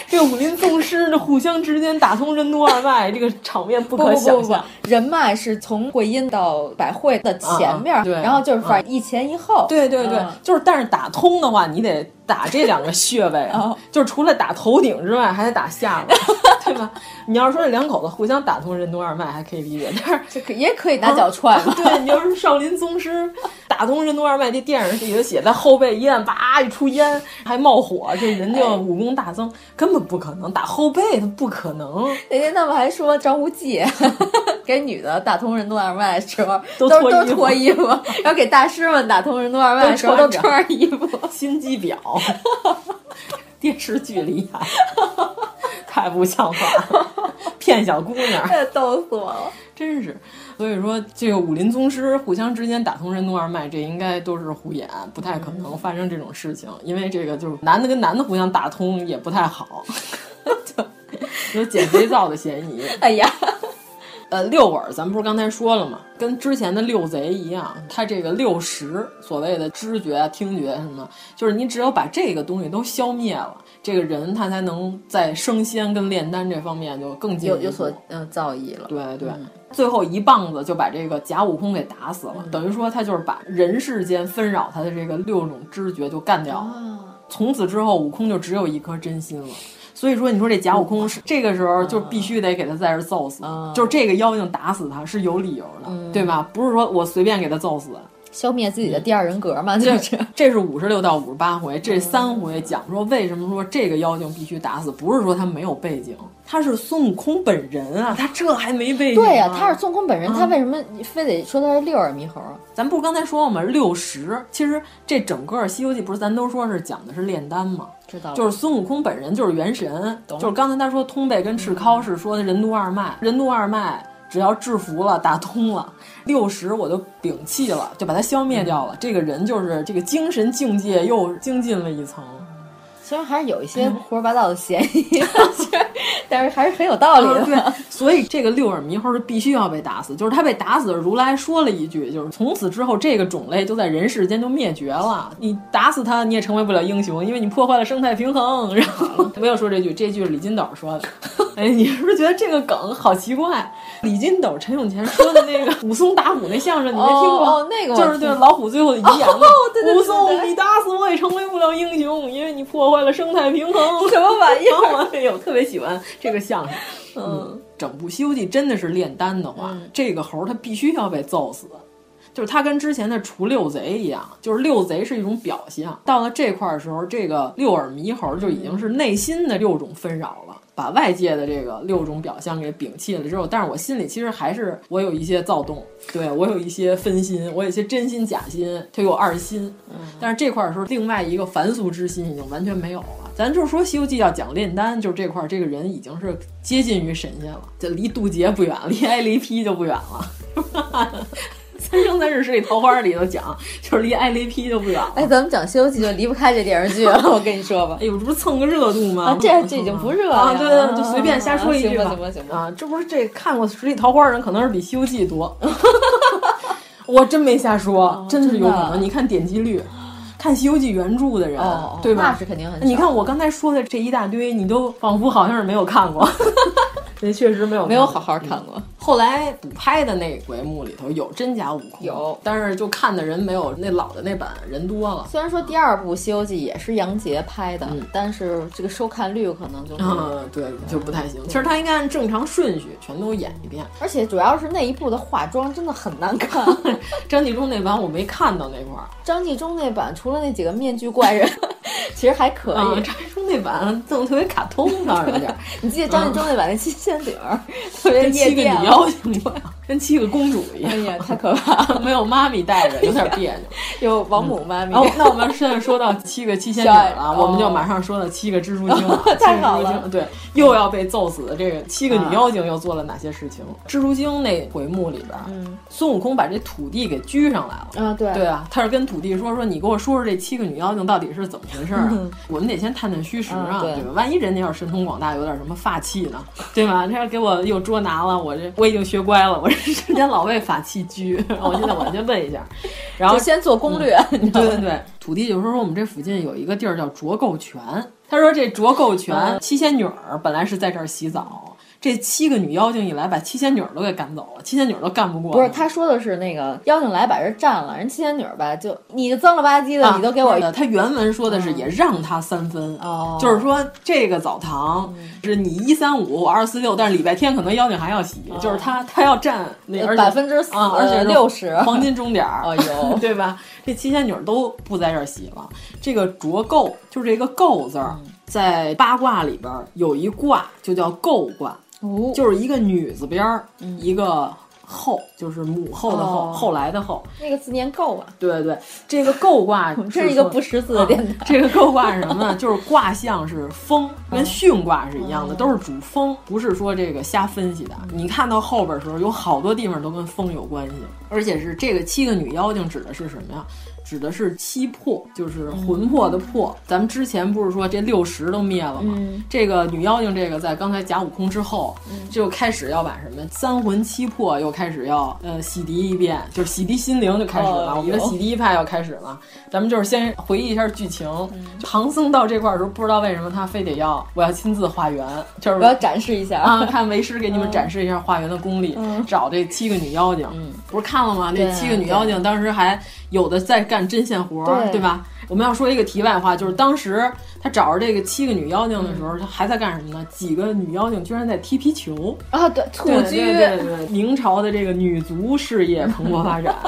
这武林宗师这互相之间打通任督二脉，这个场面不可想象。人脉是从会阴到百会的前面，对，然后就是反正一前一后。对对对，就是但是打通的话，你得打这两个穴位啊，就是除了打头顶之外，还得打下边。对吧？你要是说这两口子互相打通任督二脉还可以理解，但是这可也可以拿脚踹嘛。对，你要是少林宗师打通任督二脉，这电影里头写在后背一按，叭一出烟还冒火，这人就武功大增，根本不可能打后背，他不可能。那天他们还说张无忌 给女的打通任督二脉的时候都都都脱衣服，然后给大师们打通任督二脉的时候都穿着衣服，心机婊。电视剧里演，太不像话了，骗小姑娘，逗死我了，真是。所以说，这个武林宗师互相之间打通任督二脉，这应该都是胡演，不太可能发生这种事情。因为这个就是男的跟男的互相打通也不太好，有捡肥皂的嫌疑。哎呀。呃，六耳，咱们不是刚才说了吗？跟之前的六贼一样，他这个六识，所谓的知觉、听觉什么，就是你只有把这个东西都消灭了，这个人他才能在升仙跟炼丹这方面就更进有有所嗯造诣了。对对，最后一棒子就把这个假悟空给打死了，等于说他就是把人世间纷扰他的这个六种知觉就干掉了。从此之后，悟空就只有一颗真心了。所以说，你说这假悟空是这个时候就必须得给他在这揍死，就是这个妖精打死他是有理由的，对吧？不是说我随便给他揍死，消灭自己的第二人格嘛？就是这是五十六到五十八回，这三回讲说为什么说这个妖精必须打死，不是说他没有背景，他是孙悟空本人啊，他这还没背景？对呀，他是孙悟空本人，他为什么非得说他是六耳猕猴？咱不是刚才说了吗？六十，其实这整个《西游记》不是咱都说是讲的是炼丹吗？知道，就是孙悟空本人就是元神，就是刚才他说通背跟赤尻是说的任督二脉，任督二脉只要制服了、打通了，六十我就摒弃了，就把它消灭掉了。这个人就是这个精神境界又精进了一层。虽然还是有一些胡说八道的嫌疑，但是还是很有道理的。对，所以这个六耳猕猴是必须要被打死。就是他被打死，如来说了一句，就是从此之后这个种类就在人世间就灭绝了。你打死他，你也成为不了英雄，因为你破坏了生态平衡。然后 没有说这句，这句是李金斗说的。哎，你是不是觉得这个梗好奇怪？李金斗、陈永乾说的那个武松打虎那相声，你没听过？哦，那个就是对老虎最后的遗言嘛。武松，你打死我也成为不了英雄，因为你破坏。为了生态平衡，什么玩意儿？哎 呦，特别喜欢这个相声。嗯，整部《西游记》真的是炼丹的话，这个猴他必须要被揍死。就是他跟之前的除六贼一样，就是六贼是一种表象。到了这块儿的时候，这个六耳猕猴就已经是内心的六种纷扰了。把外界的这个六种表象给摒弃了之后，但是我心里其实还是我有一些躁动，对我有一些分心，我有一些真心假心，它有二心。但是这块儿的时候，另外一个凡俗之心已经完全没有了。咱就是说，《西游记》要讲炼丹，就是这块儿，这个人已经是接近于神仙了，就离渡劫不远，离挨雷劈就不远了。三生三世十里桃花里头讲，就是离挨雷劈就不远了。哎，咱们讲《西游记》就离不开这电视剧了，我跟你说吧。哎呦，这不是蹭个热度吗？啊，这这已经不热了啊！对对，就随便瞎说一句吧。行吧，行吧。啊，这不是这看过《十里桃花》的人可能是比《西游记》多。我真没瞎说，真是有可能。你看点击率，看《西游记》原著的人，对吧？那是肯定很。你看我刚才说的这一大堆，你都仿佛好像是没有看过。那确实没有没有好好看过。后来补拍的那回目里头有真假悟空，有，但是就看的人没有那老的那版人多了。虽然说第二部《西游记》也是杨洁拍的，但是这个收看率可能就嗯对就不太行。其实他应该按正常顺序全都演一遍，而且主要是那一部的化妆真的很难看。张纪中那版我没看到那块儿，张纪中那版除了那几个面具怪人，其实还可以。张纪中那版弄特别卡通，倒是有点。你记得张纪中那版那七仙女特别七个女妖精。跟七个公主一样，哎呀，太可怕了！没有妈咪带着，有点别扭。有王母妈咪。哦，那我们现在说到七个七仙女了，我们就马上说到七个蜘蛛精 了。太好了，对，又要被揍死的这个七个女妖精又做了哪些事情？蜘蛛精那回目里边，孙悟空把这土地给拘上来了。啊，对，对啊，他是跟土地说说，你给我说说这七个女妖精到底是怎么回事？我们得先探探虚实啊，对吧？万一人家要是神通广大，有点什么法器呢，对吧？他要给我又捉拿了，我这我已经学乖了，我这。之前老为法器拘，我现在我先问一下，然后先做攻略。对对对，土地就说说我们这附近有一个地儿叫卓构泉，他说这卓构泉七仙女儿本来是在这儿洗澡，这七个女妖精一来，把七仙女都给赶走了，七仙女都干不过。不是，他说的是那个妖精来把人占了，人七仙女吧，就你脏了吧唧的，啊、你都给我。他原文说的是也让他三分，哦、就是说这个澡堂是你一三五我二四六，但是礼拜天可能妖精还要洗，哦、就是他他要占那百分之啊，而且六十黄金钟点儿，哎呦，对吧？这七仙女都不在这儿洗了。这个着垢就是这个垢字儿，嗯、在八卦里边有一卦就叫垢卦。哦，就是一个女字边儿，嗯、一个后，就是母后的后，哦、后来的后。那个字念够啊。对对，这个够卦这是一个不识字的电台。啊、这个够卦是什么呢？就是卦象是风，跟巽卦是一样的，哦、都是主风，不是说这个瞎分析的。你看到后边的时候，有好多地方都跟风有关系，而且是这个七个女妖精指的是什么呀？指的是七魄，就是魂魄的魄。嗯、咱们之前不是说这六十都灭了吗？嗯、这个女妖精，这个在刚才甲午空之后，嗯、就开始要把什么三魂七魄又开始要呃洗涤一遍，就是洗涤心灵就开始了。哦、我们的洗涤派要开始了。咱们就是先回忆一下剧情。嗯唐僧到这块儿的时候，不知道为什么他非得要我要亲自化缘，就是我要展示一下啊，看为师给你们展示一下化缘的功力，嗯、找这七个女妖精。嗯、不是看了吗？这七个女妖精当时还有的在干针线活。对,对吧？我们要说一个题外话，就是当时他找着这个七个女妖精的时候，嗯、他还在干什么呢？几个女妖精居然在踢皮球啊！对，蹴鞠，对对对，明朝的这个女足事业蓬勃发展。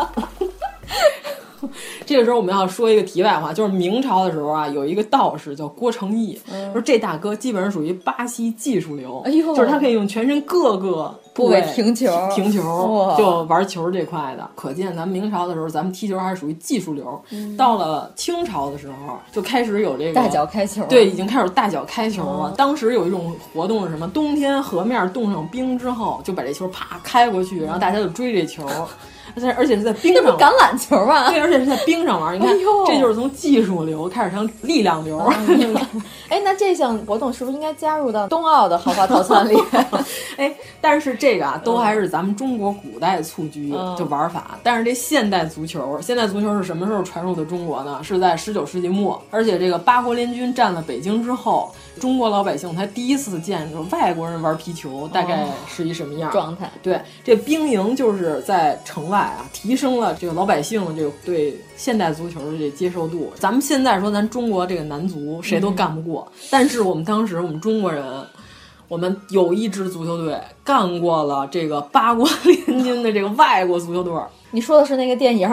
这个时候我们要说一个题外话，就是明朝的时候啊，有一个道士叫郭成义，嗯、说这大哥基本上属于巴西技术流，哎呦，就是他可以用全身各个部位停球，停球就玩球这块的。可见咱们明朝的时候，咱们踢球还是属于技术流。嗯、到了清朝的时候，就开始有这个大脚开球，对，已经开始大脚开球了。哦、当时有一种活动是什么？冬天河面冻上冰之后，就把这球啪开过去，然后大家就追这球。而且而且是在冰上，橄榄球吗？对，而且是在冰上玩。你看，哎、这就是从技术流开始成力量流。哎，那这项活动是不是应该加入到冬奥的豪华套餐里？哎，但是这个啊，都还是咱们中国古代蹴鞠嗯就玩法。但是这现代足球，现代足球是什么时候传入的中国呢？是在十九世纪末，而且这个八国联军占了北京之后，中国老百姓他第一次见着外国人玩皮球，大概是一什么样、哦、状态？对，这兵营就是在城外啊，提升了这个老百姓这个对现代足球的这接受度。咱们现在说咱中国这个男足谁都干不过，嗯、但是我们当时我们中国人。我们有一支足球队干过了这个八国联军的这个外国足球队。你说的是那个电影？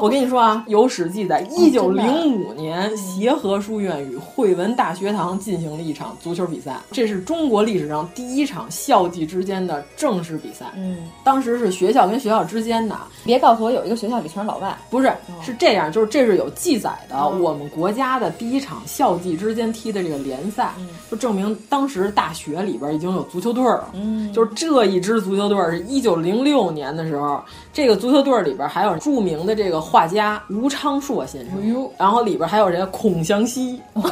我跟你说啊，有史记载，一九零哦五年协和书院与汇文大学堂进行了一场足球比赛，这是中国历史上第一场校际之间的正式比赛。嗯，当时是学校跟学校之间的。别告诉我有一个学校里全是老外，不是，是这样，就是这是有记载的，哦、我们国家的第一场校际之间踢的这个联赛，嗯、就证明当时大学里边已经有足球队了。嗯，就是这一支足球队是一九零六年的时候，这个足球队里边还有。著名的这个画家吴昌硕先生，哎、然后里边还有人孔祥熙，哇，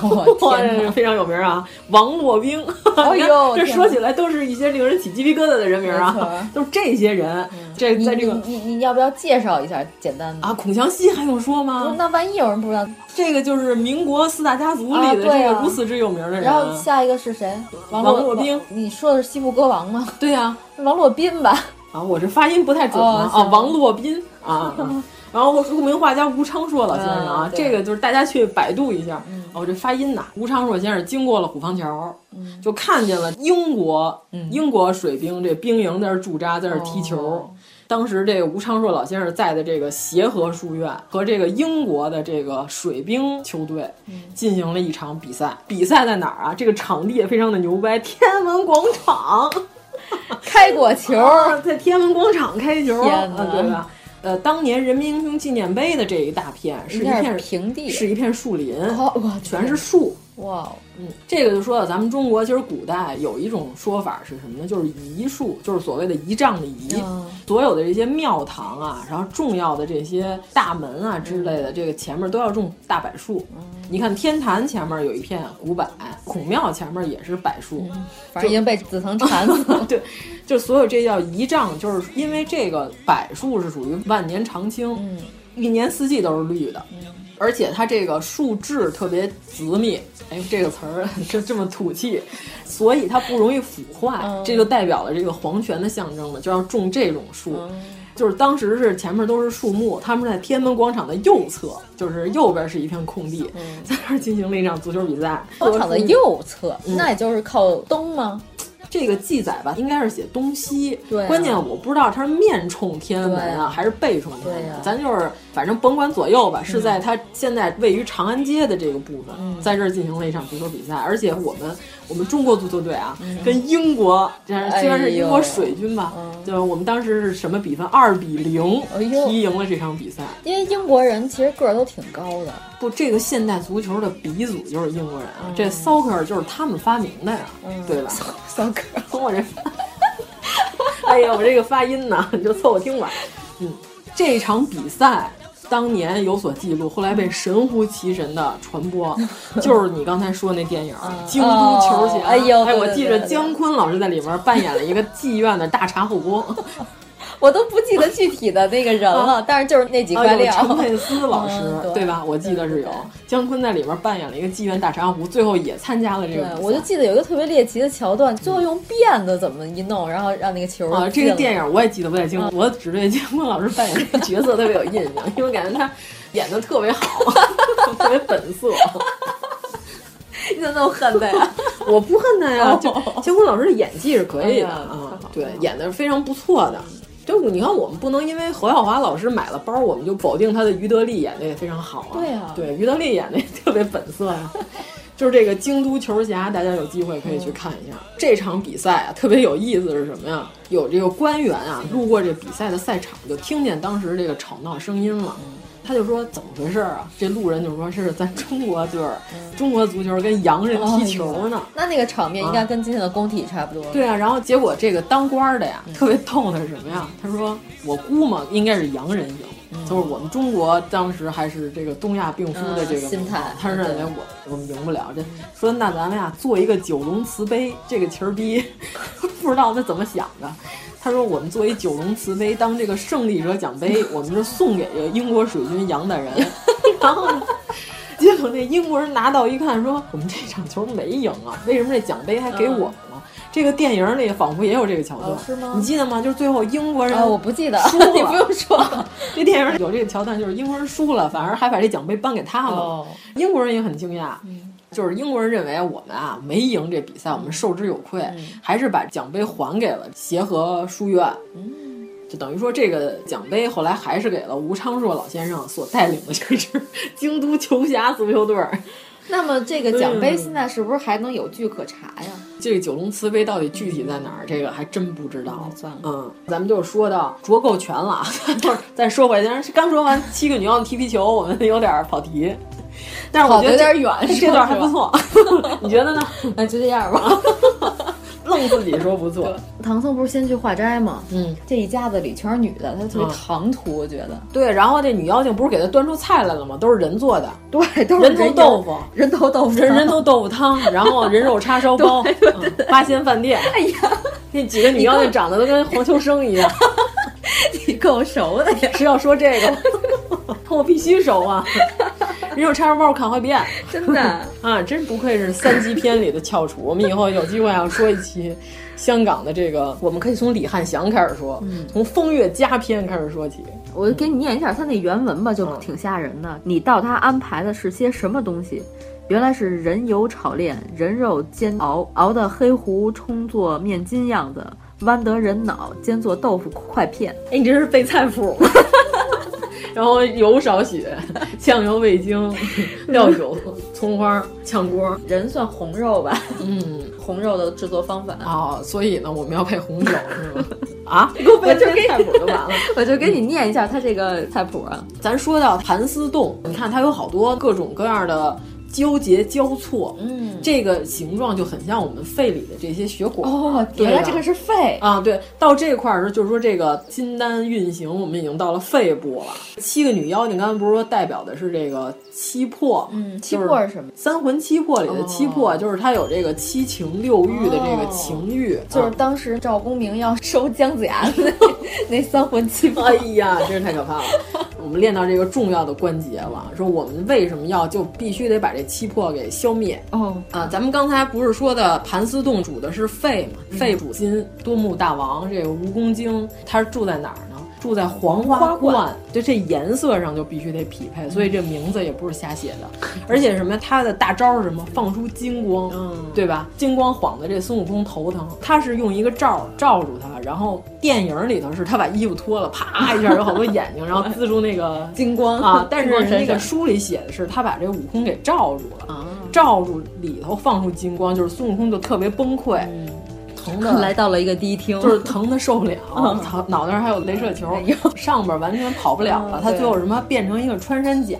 非常有名啊。王洛宾，哎呦，这说起来都是一些令人起鸡皮疙瘩的人名啊，都是这些人。嗯、这在这个你你你要不要介绍一下简单的啊？孔祥熙还用说吗？那万一有人不知道，这个就是民国四大家族里的这个如此之有名的人。然后下一个是谁？王洛宾。你说的是西部歌王吗？对呀，王洛宾吧。啊，我这发音不太准啊，哦、王洛宾啊。然后著名画家吴昌硕老先生啊，嗯、这个就是大家去百度一下。嗯、哦，这发音呐，吴昌硕先生经过了虎坊桥，嗯、就看见了英国、嗯、英国水兵这兵营在这驻扎，在这踢球。哦、当时这个吴昌硕老先生在的这个协和书院和这个英国的这个水兵球队进行了一场比赛。比赛在哪儿啊？这个场地也非常的牛掰，天安门广场 开过球，在天安门广场开球，对吧？呃，当年人民英雄纪念碑的这一大片是一片平地，是一片树林，哇，全是树。哇，嗯，这个就说到咱们中国，其实古代有一种说法是什么呢？就是仪术，就是所谓的仪仗的仪。嗯、所有的这些庙堂啊，然后重要的这些大门啊之类的，这个前面都要种大柏树。嗯、你看天坛前面有一片古柏，孔庙前面也是柏树，嗯、反正已经被紫藤缠死了。对，就所有这叫仪仗，就是因为这个柏树是属于万年常青，嗯、一年四季都是绿的。而且它这个树质特别紫密，哎，这个词儿 这这么土气，所以它不容易腐坏，嗯、这就代表了这个皇权的象征了，就要种这种树。嗯就是当时是前面都是树木，他们在天安门广场的右侧，就是右边是一片空地，嗯、在那儿进行了一场足球比赛。广场的右侧，嗯、那也就是靠东吗？这个记载吧，应该是写东西。对、啊，关键我不知道它是面冲天安门啊，还是背冲天安门。啊、咱就是反正甭管左右吧，是在它现在位于长安街的这个部分，嗯、在这儿进行了一场足球比赛。而且我们我们中国足球队啊，嗯、跟英国，虽然是英国水军吧，哎、就我们当时是什么比分？二比零踢赢了这场比赛。因为英国人其实个儿都挺高的。不，这个现代足球的鼻祖就是英国人啊，这 soccer 就是他们发明的呀，对吧？？soccer，，我这。哎呀，我这个发音呢，你就凑合听吧。嗯，这场比赛当年有所记录，后来被神乎其神的传播，就是你刚才说那电影《京都球侠》。哎呦，哎，我记着姜昆老师在里面扮演了一个妓院的大茶后宫。我都不记得具体的那个人了，啊、但是就是那几块料。陈佩斯老师、嗯、对吧？我记得是有姜昆在里面扮演了一个妓院大茶壶，最后也参加了这个对。我就记得有一个特别猎奇的桥段，最后用辫子怎么一弄，然后让那个球啊，这个电影我也记得不太清，嗯、我只对姜昆老师扮演这个角色特别有印象，因为感觉他演的特别好，特别本色。你怎么那么恨他呀？我不恨他呀，就姜昆老师的演技是可以的啊，对，演的是非常不错的。就你看，我们不能因为何小华老师买了包，我们就否定他的于德利演的也非常好啊。对啊，对，于德利演的也特别本色呀、啊。就是这个京都球侠，大家有机会可以去看一下、嗯、这场比赛啊，特别有意思是什么呀？有这个官员啊路过这比赛的赛场，就听见当时这个吵闹声音了。嗯他就说怎么回事啊？这路人就说这是咱中国队儿，嗯、中国足球跟洋人踢球呢、哦。那那个场面应该跟今天的工体差不多。啊对啊，然后结果这个当官的呀，嗯、特别逗的是什么呀？他说我估摸应该是洋人赢，嗯、就是我们中国当时还是这个东亚病夫的这个心态，他认为我我们赢不了。这说那咱们呀做一个九龙瓷杯，这个旗儿逼 不知道他怎么想的。他说：“我们作为九龙慈悲当这个胜利者奖杯，我们是送给这个英国水军杨大人。然后呢，结果那英国人拿到一看，说我们这场球没赢啊，为什么这奖杯还给我们了？嗯、这个电影里仿佛也有这个桥段，哦、是吗？你记得吗？就是最后英国人、哦，我不记得，你不用说，这电影里有这个桥段，就是英国人输了，反而还把这奖杯颁给他们了。哦、英国人也很惊讶。嗯”就是英国人认为我们啊没赢这比赛，我们受之有愧，嗯、还是把奖杯还给了协和书院。嗯，就等于说这个奖杯后来还是给了吴昌硕老先生所带领的这支京都球侠足球队。那么这个奖杯现在是不是还能有据可查呀？这个九龙瓷杯到底具体在哪儿？这个还真不知道。嗯、算了，嗯，咱们就说到着够全了啊，再说回去，刚说完七个女王踢皮球，我们有点跑题。但是我觉得有点远，这段还不错，你觉得呢？那就这样吧。愣自己说不错。唐僧不是先去化斋吗？嗯，这一家子里全是女的，他特别唐突，我觉得。对，然后这女妖精不是给他端出菜来了吗？都是人做的，对，都是人头豆腐、人头豆腐、人人头豆腐汤，然后人肉叉烧包、八仙饭店。哎呀，那几个女妖精长得都跟黄秋生一样。你够熟的呀！是要说这个，我必须熟啊！人肉叉烧包看好几遍，真的啊，真不愧是三级片里的翘楚。我们以后有机会要说一期香港的这个，我们可以从李汉祥开始说，嗯、从风月佳片开始说起。我给你念一下他那原文吧，就挺吓人的。嗯、你到他安排的是些什么东西？原来是人油炒炼，人肉煎熬，熬的黑糊充作面筋样子。弯得人脑，煎做豆腐块片。哎，你这是背菜谱，然后油少许，酱油、味精、料酒、葱花炝锅。人算红肉吧？嗯，红肉的制作方法啊、哦，所以呢，我们要配红酒是吗？啊，你给我背这菜谱就完了。我就给你念一下它这个菜谱啊。咱说到盘丝洞，你看它有好多各种各样的。纠结交错，嗯，这个形状就很像我们肺里的这些血管哦。原来这个是肺啊，对，到这块儿时候就是说这个金丹运行，我们已经到了肺部了。七个女妖精，刚才不是说代表的是这个七魄？嗯，七魄是什么？三魂七魄里的七魄，就是它有这个七情六欲的这个情欲，哦、就是当时赵公明要收姜子牙的那 那三魂七魄。哎呀，真是太可怕了！我们练到这个重要的关节了，说我们为什么要就必须得把这七魄给消灭？哦啊，咱们刚才不是说的盘丝洞主的是肺嘛？肺主心，多目大王这个蜈蚣精，他是住在哪儿呢？住在黄花观，就这颜色上就必须得匹配，所以这名字也不是瞎写的。而且什么，他的大招是什么？放出金光，嗯，对吧？金光晃的这孙悟空头疼，他是用一个罩罩住他，然后电影里头是他把衣服脱了，啪一下有好多眼睛，然后滋出那个 金光啊。但是那个书里写的是他把这悟空给罩住了，啊、罩住里头放出金光，就是孙悟空就特别崩溃。嗯疼的来到了一个迪厅，就是疼的受不了，疼脑袋上还有镭射球，上边完全跑不了了。他最后什么变成一个穿山甲，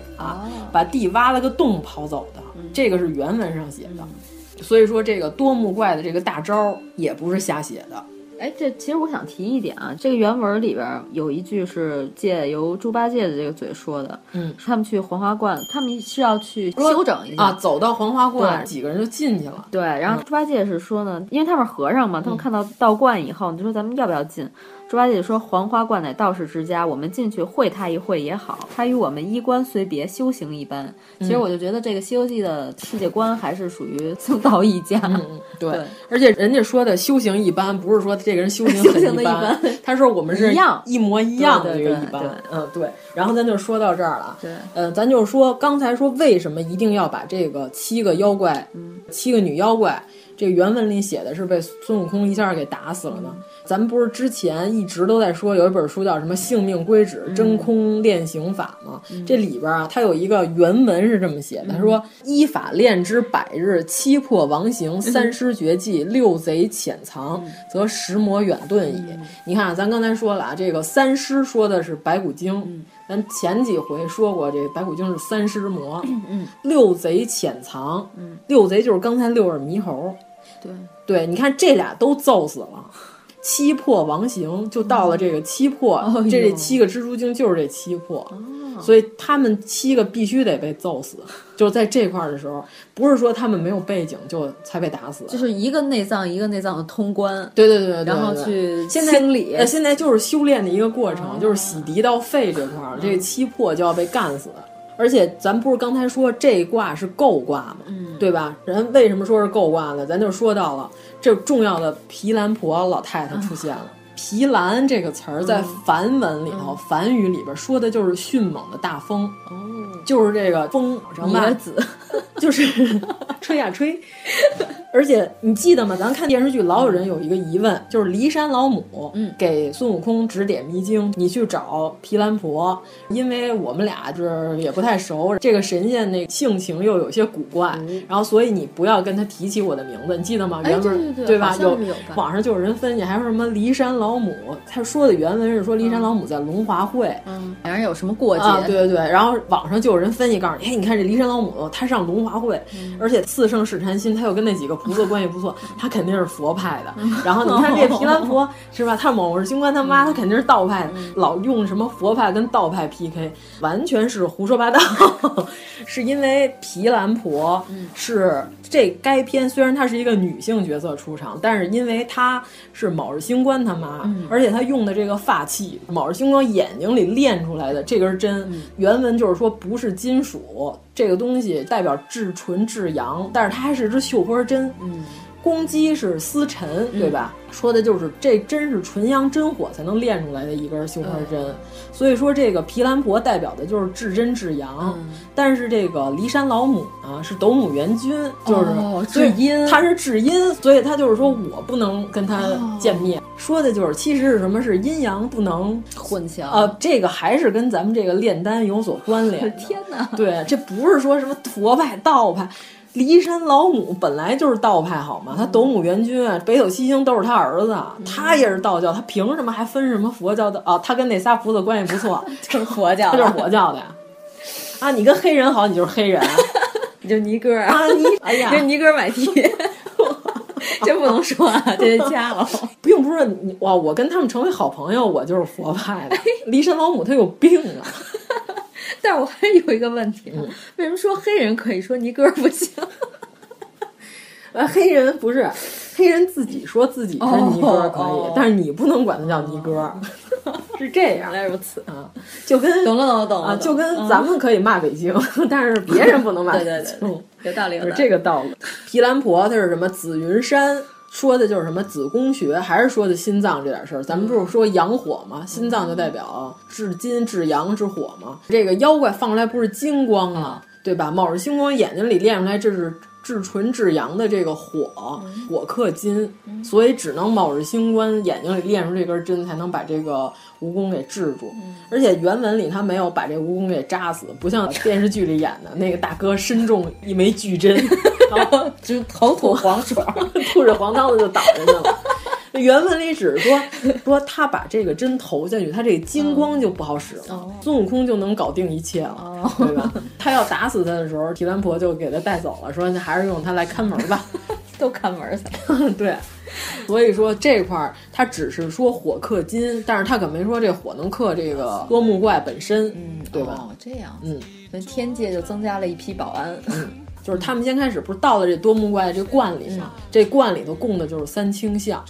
把地挖了个洞跑走的，这个是原文上写的。所以说这个多目怪的这个大招也不是瞎写的。哎，这其实我想提一点啊，这个原文里边有一句是借由猪八戒的这个嘴说的，嗯，他们去黄花观，他们是要去休整一下啊，走到黄花观，几个人就进去了。对，然后猪八戒是说呢，因为他们是和尚嘛，他们看到道观以后，你就说咱们要不要进？猪八戒说：“黄花冠乃道士之家，我们进去会他一会也好。他与我们衣冠虽别，修行一般。其实我就觉得这个《西游记》的世界观还是属于僧道一家。嗯，对对，而且人家说的修行一般，不是说这个人修行很行的一般，他说我们是一样一模一样的这个对对一般。嗯，对。然后咱就说到这儿了。对，呃，咱就说刚才说为什么一定要把这个七个妖怪，嗯七个女妖怪。这个原文里写的是被孙悟空一下给打死了呢。咱们不是之前一直都在说有一本书叫什么《性命归旨真空炼形法》吗？这里边啊，它有一个原文是这么写的：他说依法炼之百日，七破王行，三尸绝技，六贼潜藏，则十魔远遁矣。你看，咱刚才说了啊，这个三尸说的是白骨精。咱前几回说过，这白骨精是三尸魔。嗯，六贼潜藏。嗯，六贼就是刚才六耳猕猴。对对，你看这俩都揍死了。七魄王行就到了这个七魄，哦、这这七个蜘蛛精就是这七魄，哦、所以他们七个必须得被揍死。就是在这块儿的时候，不是说他们没有背景就才被打死，就是一个内脏一个内脏的通关。对对对对，然后去清理。呃，现在就是修炼的一个过程，哦、就是洗涤到肺这块儿，这个七魄就要被干死。而且咱不是刚才说这卦是够卦吗？嗯，对吧？人为什么说是够卦呢？咱就说到了这重要的皮兰婆老太太出现了。皮兰这个词儿在梵文里头，梵语里边说的就是迅猛的大风。哦，就是这个风，你的子，就是吹呀吹。而且你记得吗？咱看电视剧老有人有一个疑问，就是骊山老母嗯给孙悟空指点迷津，你去找毗蓝婆，因为我们俩就是也不太熟，这个神仙那性情又有些古怪，嗯、然后所以你不要跟他提起我的名字，你记得吗？原文、哎、对对吧？有网上就有人分析，还说什么骊山老母，他说的原文是说骊山老母在龙华会，嗯，两人有什么过节？啊，对对对，然后网上就有人分析告诉你，哎，你看这骊山老母，她上龙华会，嗯、而且四圣试禅心，她又跟那几个菩萨关系不错，她肯定是佛派的。嗯然后你看这毗蓝婆是吧？她某日星官他妈，她肯定是道派的，嗯老用什么佛派跟道派 PK，完全是胡说八道。是因为毗蓝婆是这该片虽然她是一个女性角色出场，但是因为她是卯日星官他妈，嗯而且她用的这个发器，卯日星官眼睛里练出来的这根针，原文就是说不是金属，这个东西代表至纯至阳，但是它还是只绣花针。嗯。公鸡是司晨，对吧？嗯、说的就是这真是纯阳真火才能炼出来的一根绣花针，嗯、所以说这个毗蓝婆代表的就是至真至阳。嗯、但是这个骊山老母呢是斗母元君，就是、哦、至阴，她是至阴，所以她就是说我不能跟她见面。哦、说的就是其实是什么是阴阳不能混淆。呃，这个还是跟咱们这个炼丹有所关联。天哪！对，这不是说什么佛派道派。骊山老母本来就是道派，好吗？他斗母元君、北斗七星都是他儿子，他也是道教，他凭什么还分什么佛教的？哦，他跟那仨菩萨关系不错，就是佛教，他就是佛教的呀。啊，你跟黑人好，你就是黑人，你就尼哥啊，你 哎呀，跟尼哥买地，这不能说啊，这得掐了。并不是你哇，我跟他们成为好朋友，我就是佛派的。骊山老母他有病啊。但我还有一个问题，嗯、为什么说黑人可以说尼哥不行？呃，黑人不是黑人自己说自己是尼哥可以，哦、但是你不能管他叫尼哥。是这样，原来如此啊，就跟懂了懂了懂了啊，就跟咱们可以骂北京，但是别人不能骂北京，对对对，有道理，是这个道理。皮兰婆他是什么？紫云山说的就是什么子宫穴，还是说的心脏这点事儿？咱们不是说阳火吗？心脏就代表至金至阳之火吗？这个妖怪放出来不是金光啊，对吧？卯着星光眼睛里练出来，这是。至纯至阳的这个火，火克金，所以只能卯日星官眼睛里练出这根针，才能把这个蜈蚣给治住。而且原文里他没有把这蜈蚣给扎死，不像电视剧里演的那个大哥身中一枚巨针，然后就头吐黄水，吐着黄汤子就倒下去了。原文里只是说说他把这个针投下去，他这个金光就不好使了，孙悟空就能搞定一切了，对吧？他要打死他的时候，提篮婆就给他带走了，说那还是用他来看门吧，都看门去。对，所以说这块儿他只是说火克金，但是他可没说这火能克这个多木怪本身，嗯，对吧？哦，这样，嗯，那天界就增加了一批保安，嗯。就是他们先开始不是到了这多木怪的这罐里吗？这罐里头供的就是三清像。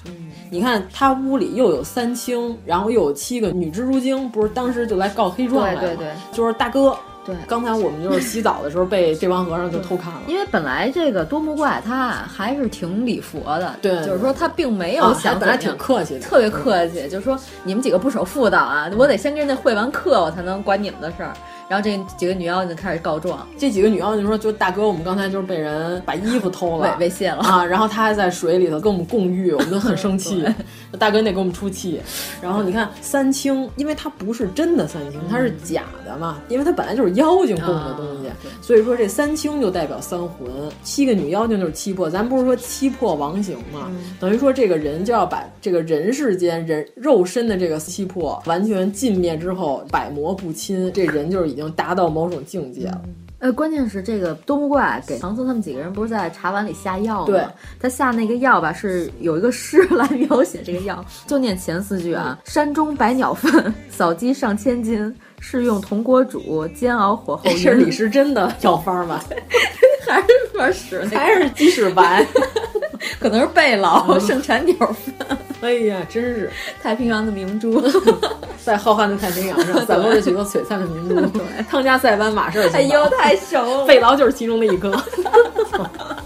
你看他屋里又有三清，然后又有七个女蜘蛛精，不是当时就来告黑状来对对对，就是大哥。对，刚才我们就是洗澡的时候被这帮和尚就偷看了。因为本来这个多木怪他还是挺礼佛的，对，就是说他并没有想，本来挺客气的，特别客气，就是说你们几个不守妇道啊，我得先跟人家会完课，我才能管你们的事儿。然后这几个女妖精开始告状，这几个女妖精说：“就大哥，我们刚才就是被人把衣服偷了，猥猥亵了啊！然后他还在水里头跟我们共浴，我们都很生气。大哥，你得给我们出气。然后你看三清，因为他不是真的三清，他是假的嘛，因为他本来就是妖精供的东西，所以说这三清就代表三魂，七个女妖精就是七魄。咱不是说七魄王形嘛，等于说这个人就要把这个人世间人肉身的这个七魄完全尽灭之后，百魔不侵，这人就是已经达到某种境界了。呃，关键是这个多木怪给唐僧他们几个人不是在茶碗里下药吗？对，他下那个药吧，是有一个诗来描写这个药，就念前四句啊：山中百鸟粪，扫鸡上千斤，是用铜锅煮，煎熬火候。是李时珍的药方吧？还是说屎？还是鸡屎白？可能是贝老 盛产鸟粪。哎呀，真是 太平洋的明珠，在浩瀚的太平洋上散落着许多璀璨的明珠。汤加塞班马氏，哎呦，太熟了！贝劳就是其中的一颗，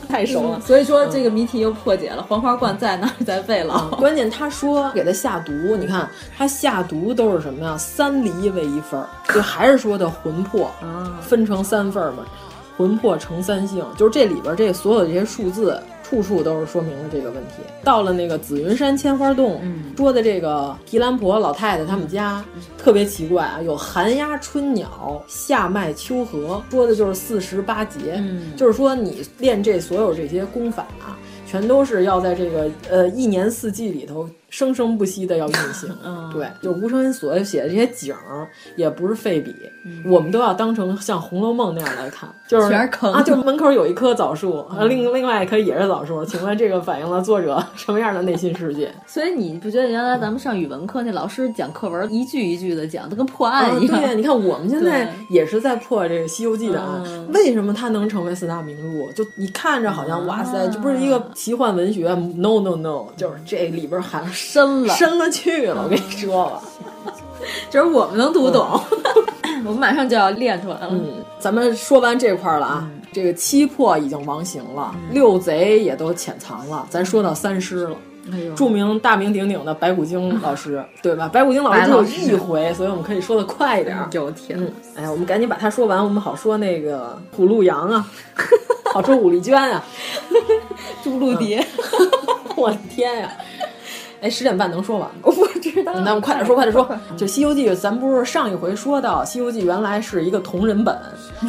太熟了。所以说这个谜题又破解了，黄花罐在哪儿？在贝劳。关键他说给他下毒，你看他下毒都是什么呀？三厘为一份儿，就还是说的魂魄分成三份儿嘛，魂魄成三性，就是这里边这所有这些数字。处处都是说明了这个问题。到了那个紫云山千花洞，说的这个提兰婆老太太他们家特别奇怪啊，有寒鸦春鸟，夏麦秋荷，说的就是四十八节，就是说你练这所有这些功法啊，全都是要在这个呃一年四季里头。生生不息的要运行，对，就吴承恩所写的这些景儿也不是废笔，我们都要当成像《红楼梦》那样来看，就是全是坑啊，就门口有一棵枣树，另另外一棵也是枣树，请问这个反映了作者 什么样的内心世界？所以你不觉得原来咱们上语文课那老师讲课文一句一句的讲，都跟破案一样？对，你看我们现在也是在破这个《西游记》的案，为什么它能成为四大名著？就你看着好像哇塞，这不是一个奇幻文学？No No No，就是这里边含。深了，深了去了，我跟你说吧，就是我们能读懂，我们马上就要练出来了。嗯，咱们说完这块了啊，这个七魄已经亡形了，六贼也都潜藏了，咱说到三师了。著名大名鼎鼎的白骨精老师，对吧？白骨精老师只有一回，所以我们可以说的快一点。有天，哎呀，我们赶紧把它说完，我们好说那个虎鹿羊啊，好说武丽娟啊，朱露蝶。我的天呀！哎，十点半能说完吗？我不知道。那我们快点说，快点说。就《西游记》，咱不是上一回说到，《西游记》原来是一个同人本，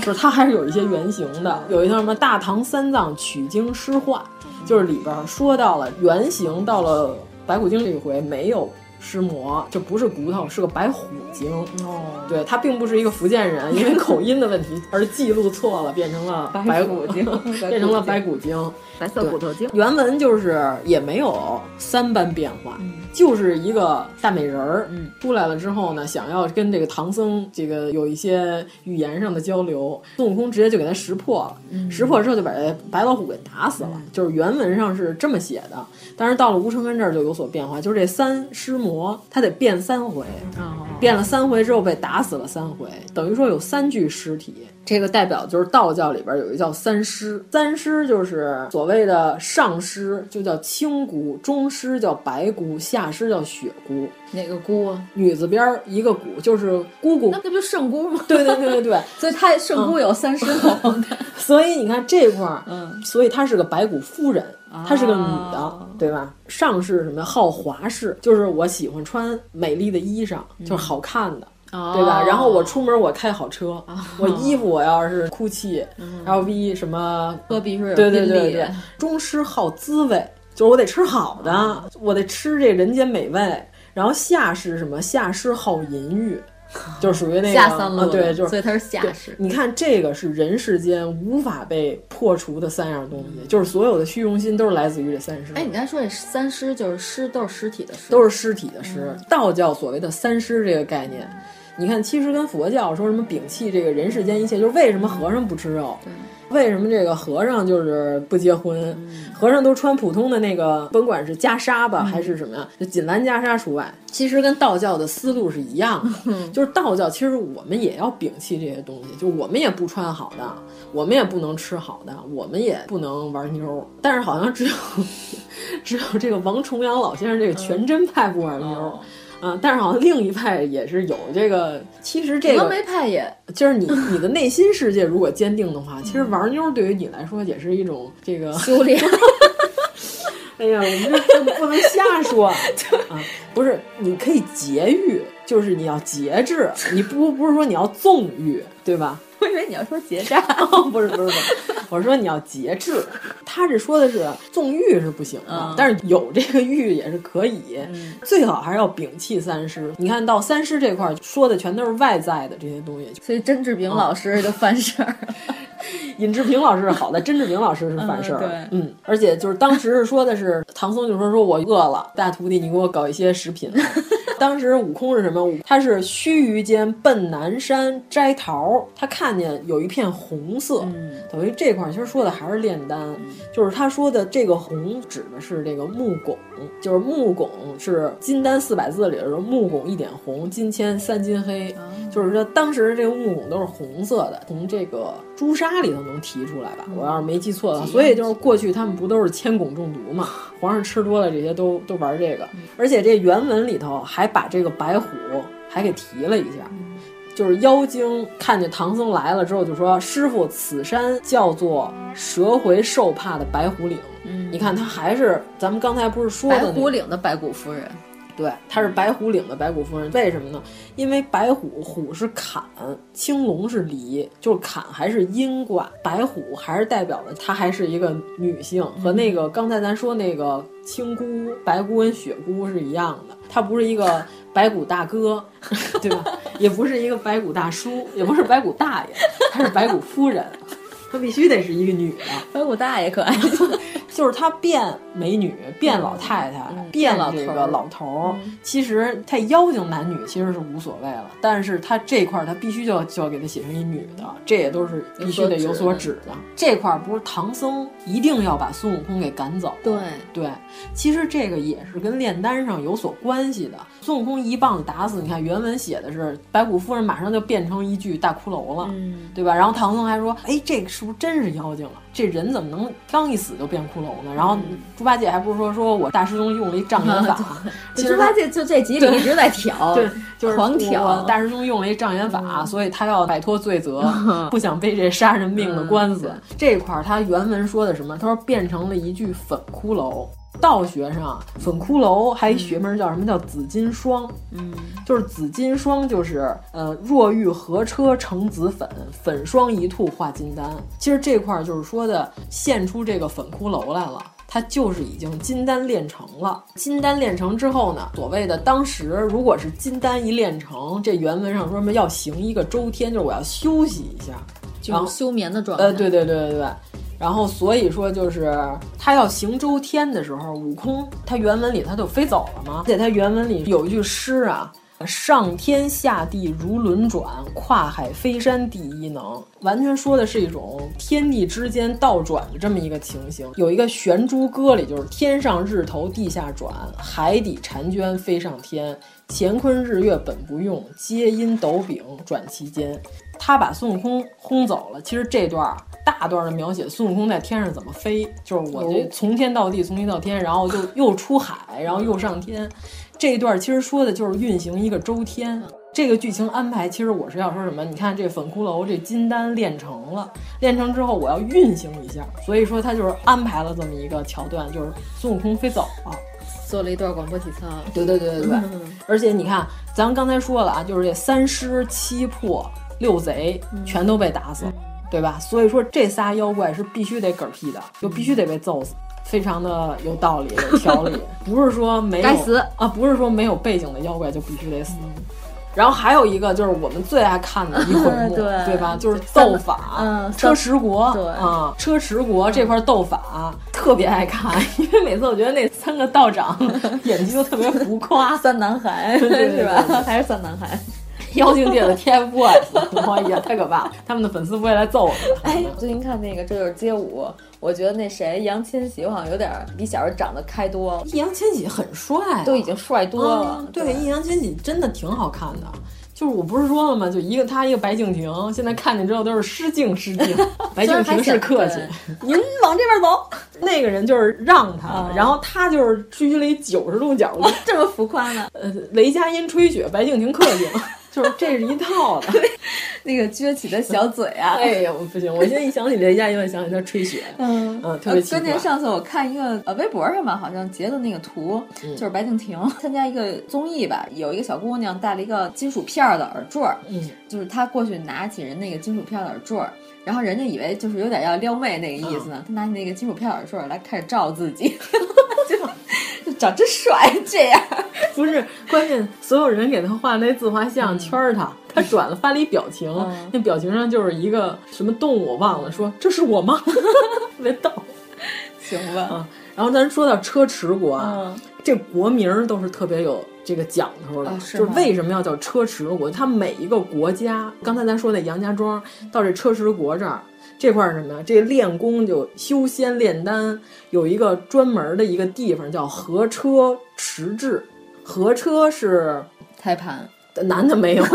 就是它还是有一些原型的。有一套什么《大唐三藏取经诗话》，就是里边说到了原型，到了白骨精这一回没有尸魔，就不是骨头，是个白虎精。哦，对他并不是一个福建人，因为 口音的问题而记录错了，变成了白骨精，变成了白骨精。白色骨头精，原文就是也没有三般变化，就是一个大美人儿，嗯，出来了之后呢，想要跟这个唐僧这个有一些语言上的交流，孙悟空直接就给他识破了，嗯。识破之后就把这白老虎给打死了，就是原文上是这么写的，但是到了吴承恩这儿就有所变化，就是这三尸魔他得变三回，哦。变了三回之后被打死了三回，等于说有三具尸体。这个代表就是道教里边有一个叫三师，三师就是所谓的上师就叫青姑，中师叫白姑，下师叫雪姑。哪个姑啊？女字边一个姑，就是姑姑。那不就圣姑吗？对对对对对，所以她 圣姑有三师。所以你看这块儿，嗯，所以她是个白骨夫人，她是个女的，对吧？上是什么？好华氏，就是我喜欢穿美丽的衣裳，就是好看的。对吧？然后我出门我开好车，我衣服我要是 GUCCI、LV 什么科比是对对对对，中师好滋味，就是我得吃好的，我得吃这人间美味。然后下是什么？下师好淫欲。就是属于那个下三路、啊，对，就是所以他是下士。你看这个是人世间无法被破除的三样东西，就是所有的虚荣心都是来自于这三师。哎，你刚才说这三师就是尸，都是尸体的尸，都是尸体的尸。嗯、道教所谓的三师这个概念，你看其实跟佛教说什么摒弃这个人世间一切，就是为什么和尚不吃肉？为什么这个和尚就是不结婚？嗯、和尚都穿普通的那个，甭管是袈裟吧，嗯、还是什么呀，就锦兰袈裟除外。其实跟道教的思路是一样的，嗯、就是道教其实我们也要摒弃这些东西，就我们也不穿好的，我们也不能吃好的，我们也不能玩妞。但是好像只有 只有这个王重阳老先生这个全真派不玩妞。哦嗯，但是好像另一派也是有这个，其实这个峨眉派也就是你你的内心世界如果坚定的话，其实玩妞对于你来说也是一种这个修炼。哎呀，我们这不能瞎说 啊！不是，你可以节欲，就是你要节制，你不不是说你要纵欲，对吧？我以为你要说结扎，不是不是不是，我说你要节制。他是说的是纵欲是不行的，嗯、但是有这个欲也是可以，嗯、最好还是要摒弃三尸。你看到三尸这块说的全都是外在的这些东西，所以甄志平老师就犯事儿。尹志平老师是好的，甄志平老师是犯事儿。嗯，嗯，而且就是当时是说的是唐僧就说说我饿了，大徒弟你给我搞一些食品。当时悟空是什么？他是须臾间奔南山摘桃，他看见有一片红色，嗯、等于这块其实说的还是炼丹，嗯、就是他说的这个红指的是这个木汞，就是木汞是金丹四百字里的木汞一点红，金铅三金黑，嗯、就是说当时这个木汞都是红色的，从这个朱砂里头能提出来吧？我要是没记错的话，所以就是过去他们不都是铅汞中毒嘛？皇上吃多了这些都都玩这个，而且这原文里头还把这个白虎还给提了一下，就是妖精看见唐僧来了之后就说：“师傅，此山叫做蛇回兽怕的白虎岭。”嗯，你看他还是咱们刚才不是说的、那个、白虎岭的白骨夫人。对，她是白虎岭的白骨夫人，为什么呢？因为白虎虎是坎，青龙是离，就是坎还是阴卦，白虎还是代表了她还是一个女性，和那个刚才咱说那个青姑、白姑跟雪姑是一样的，她不是一个白骨大哥，对吧？也不是一个白骨大叔，也不是白骨大爷，她是白骨夫人。她必须得是一个女的，白骨大爷可爱，就是他变美女，变老太太，嗯、变这个老头儿。嗯、其实他妖精男女其实是无所谓了，但是他这块儿她必须就要就要给他写成一女的，这也都是必须得有所指的。这块儿不是唐僧一定要把孙悟空给赶走？对对，其实这个也是跟炼丹上有所关系的。孙悟空一棒子打死，你看原文写的是白骨夫人马上就变成一具大骷髅了，嗯、对吧？然后唐僧还说：“哎，这个是不是真是妖精了？这人怎么能刚一死就变骷髅呢？”然后猪八戒还不是说说我大师兄用了一障眼法，其实猪八戒就这集里一直在挑，对，就是狂挑。大师兄用了一障眼法，嗯、所以他要摆脱罪责，不想背这杀人命的官司。嗯、这块儿他原文说的什么？他说变成了一具粉骷髅。道学上，粉骷髅还一学名叫什么？叫紫金霜。嗯，就是紫金霜，就是呃，若遇合车成紫粉，粉霜一吐化金丹。其实这块就是说的，现出这个粉骷髅来了。它就是已经金丹炼成了。金丹炼成之后呢，所谓的当时如果是金丹一炼成，这原文上说什么要行一个周天，就是我要休息一下，就是休眠的状态。呃，对对对对对。然后所以说就是他要行周天的时候，悟空他原文里他就飞走了嘛，而且他原文里有一句诗啊。上天下地如轮转，跨海飞山第一能，完全说的是一种天地之间倒转的这么一个情形。有一个《玄珠歌》里就是“天上日头地下转，海底婵娟飞上天，乾坤日月本不用，皆因斗柄转其间”。他把孙悟空轰走了。其实这段大段的描写孙悟空在天上怎么飞，就是我这从天到地，从地到天，然后就又出海，然后又上天。这一段其实说的就是运行一个周天，这个剧情安排其实我是要说什么？你看这粉骷髅这金丹炼成了，炼成之后我要运行一下，所以说他就是安排了这么一个桥段，就是孙悟空飞走了，做了一段广播体操。对对对对对，而且你看咱们刚才说了啊，就是这三尸七破六贼全都被打死了，对吧？所以说这仨妖怪是必须得嗝屁的，就必须得被揍死。非常的有道理、有条理，不是说没有该死啊，不是说没有背景的妖怪就必须得死。然后还有一个就是我们最爱看的一回 目，对对吧？就是斗法，嗯，车迟国，对啊，车迟国这块斗法特别爱看，因为每次我觉得那三个道长演技都特别浮夸，三男孩是吧？还是三男孩？妖精界的 TFBOYS，哎呀，太可怕了！他们的粉丝不会来揍我们。哎，最近看那个《这就是街舞》，我觉得那谁易烊千玺好像有点比小时候长得开多了。易烊千玺很帅、啊，都已经帅多了。嗯、对，易烊千玺真的挺好看的。就是我不是说了吗？就一个他，一个白敬亭，现在看见之后都是失敬失敬。白敬亭是客气，您往这边走。那个人就是让他，然后他就是居了一九十度角度，这么浮夸呢？呃，雷佳音吹雪，白敬亭客气了。就是这是一套的，那个撅起的小嘴啊！哎呀，我不行！我现在一想起雷佳音，我想起他吹雪，嗯嗯，特别奇怪。关键上次我看一个呃微博上吧，好像截的那个图，嗯、就是白敬亭参加一个综艺吧，有一个小姑娘戴了一个金属片的耳坠，嗯，就是她过去拿起人那个金属片的耳坠，然后人家以为就是有点要撩妹那个意思呢，她、嗯、拿起那个金属片耳坠来开始照自己，长真帅，这样 不是关键，所有人给他画那自画像圈儿他。他转了发了一表情，嗯、那表情上就是一个什么动物我忘了，说这是我吗？特别逗，行吧。啊，然后咱说到车迟国啊，嗯、这国名都是特别有这个讲头的，哦、是就是为什么要叫车迟国？它每一个国家，刚才咱说那杨家庄到这车迟国这儿。这块是什么呀？这练功就修仙炼丹，有一个专门的一个地方叫合车迟滞。合车是胎盘，男的没有。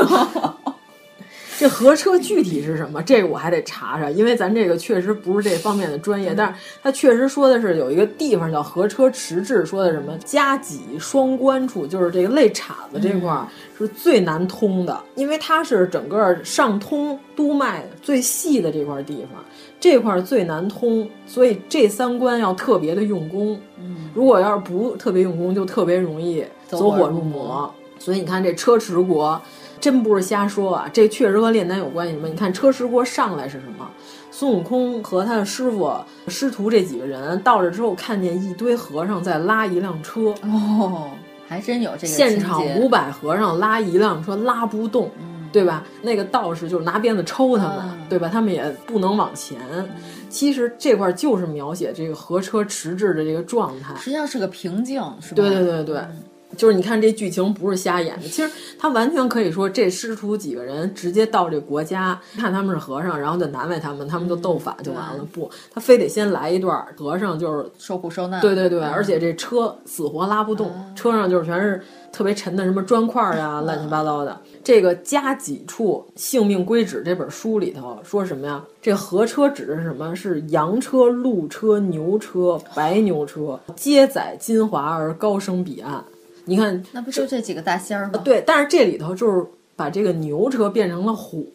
这合车具体是什么？这个我还得查查，因为咱这个确实不是这方面的专业。但是他确实说的是有一个地方叫合车迟滞，说的什么夹脊双关处，就是这个肋叉子这块儿是最难通的，因为它是整个上通督脉最细的这块地方，这块最难通，所以这三关要特别的用功。嗯，如果要是不特别用功，就特别容易走火入魔。所以你看这车迟国。真不是瞎说啊，这确实和炼丹有关系吗？你看车迟国上来是什么？孙悟空和他的师傅、师徒这几个人到这之后，看见一堆和尚在拉一辆车。哦，还真有这个现场五百和尚拉一辆车拉不动，嗯、对吧？那个道士就是拿鞭子抽他们，嗯、对吧？他们也不能往前。嗯、其实这块就是描写这个和车迟滞的这个状态，实际上是个瓶颈，是吧？对对对对。嗯就是你看这剧情不是瞎演的，其实他完全可以说这师徒几个人直接到这国家，看他们是和尚，然后就难为他们，他们就斗法就完了。不，他非得先来一段和尚就是受苦受难。对对对，而且这车死活拉不动，车上就是全是特别沉的什么砖块啊，乱七八糟的。这个加几处性命归止这本书里头说什么呀？这合车指的是什么？是羊车、鹿车、牛车、白牛车，皆载金华而高升彼岸。你看，那不就这几个大仙儿吗？对，但是这里头就是把这个牛车变成了虎，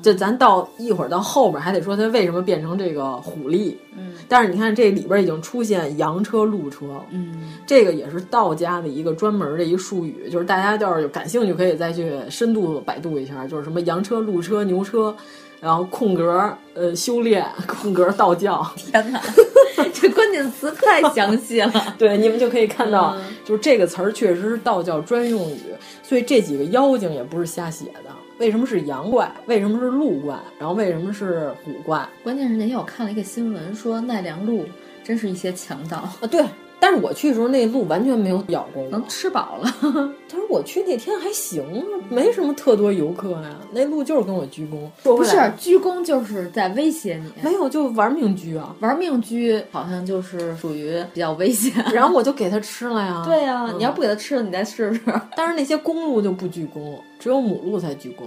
这咱到一会儿到后边还得说它为什么变成这个虎力。嗯，但是你看这里边已经出现羊车、鹿车，嗯，这个也是道家的一个专门的一术语，就是大家要是有感兴趣可以再去深度百度一下，就是什么羊车、鹿车、牛车。然后空格呃修炼，空格道教。天哪，这关键词太详细了。对，你们就可以看到，嗯、就是这个词儿确实是道教专用语，所以这几个妖精也不是瞎写的。为什么是阳怪？为什么是鹿怪？然后为什么是虎怪？关键是那天我看了一个新闻，说奈良鹿真是一些强盗啊！对，但是我去的时候那鹿完全没有咬过我，能吃饱了。他说我去那天还行啊，没什么特多游客呀。那鹿就是跟我鞠躬，不是鞠躬就是在威胁你，没有就玩命鞠啊，玩命鞠好像就是属于比较危险。然后我就给它吃了呀。对呀、嗯，你要不给它吃了，你再试试。但是那些公鹿就不鞠躬，只有母鹿才鞠躬。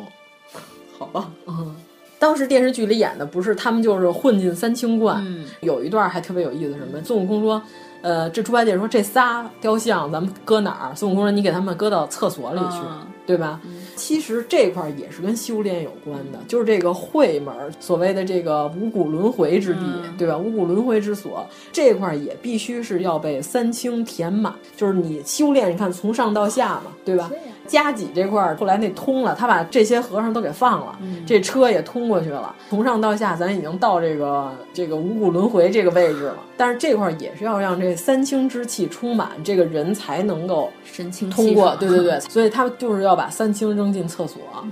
好吧，嗯。当时电视剧里演的不是他们就是混进三清观，嗯、有一段还特别有意思，什么孙悟空说，呃，这猪八戒说这仨雕像咱们搁哪儿？孙悟空说你给他们搁到厕所里去，嗯、对吧？嗯、其实这块儿也是跟修炼有关的，就是这个会门，所谓的这个五谷轮回之地，嗯、对吧？五谷轮回之所这块儿也必须是要被三清填满，就是你修炼，你看从上到下嘛，对吧？加脊这块儿，后来那通了，他把这些和尚都给放了，嗯、这车也通过去了。从上到下，咱已经到这个这个五谷轮回这个位置了。但是这块儿也是要让这三清之气充满，这个人才能够神清通过。对对对，所以他就是要把三清扔进厕所。嗯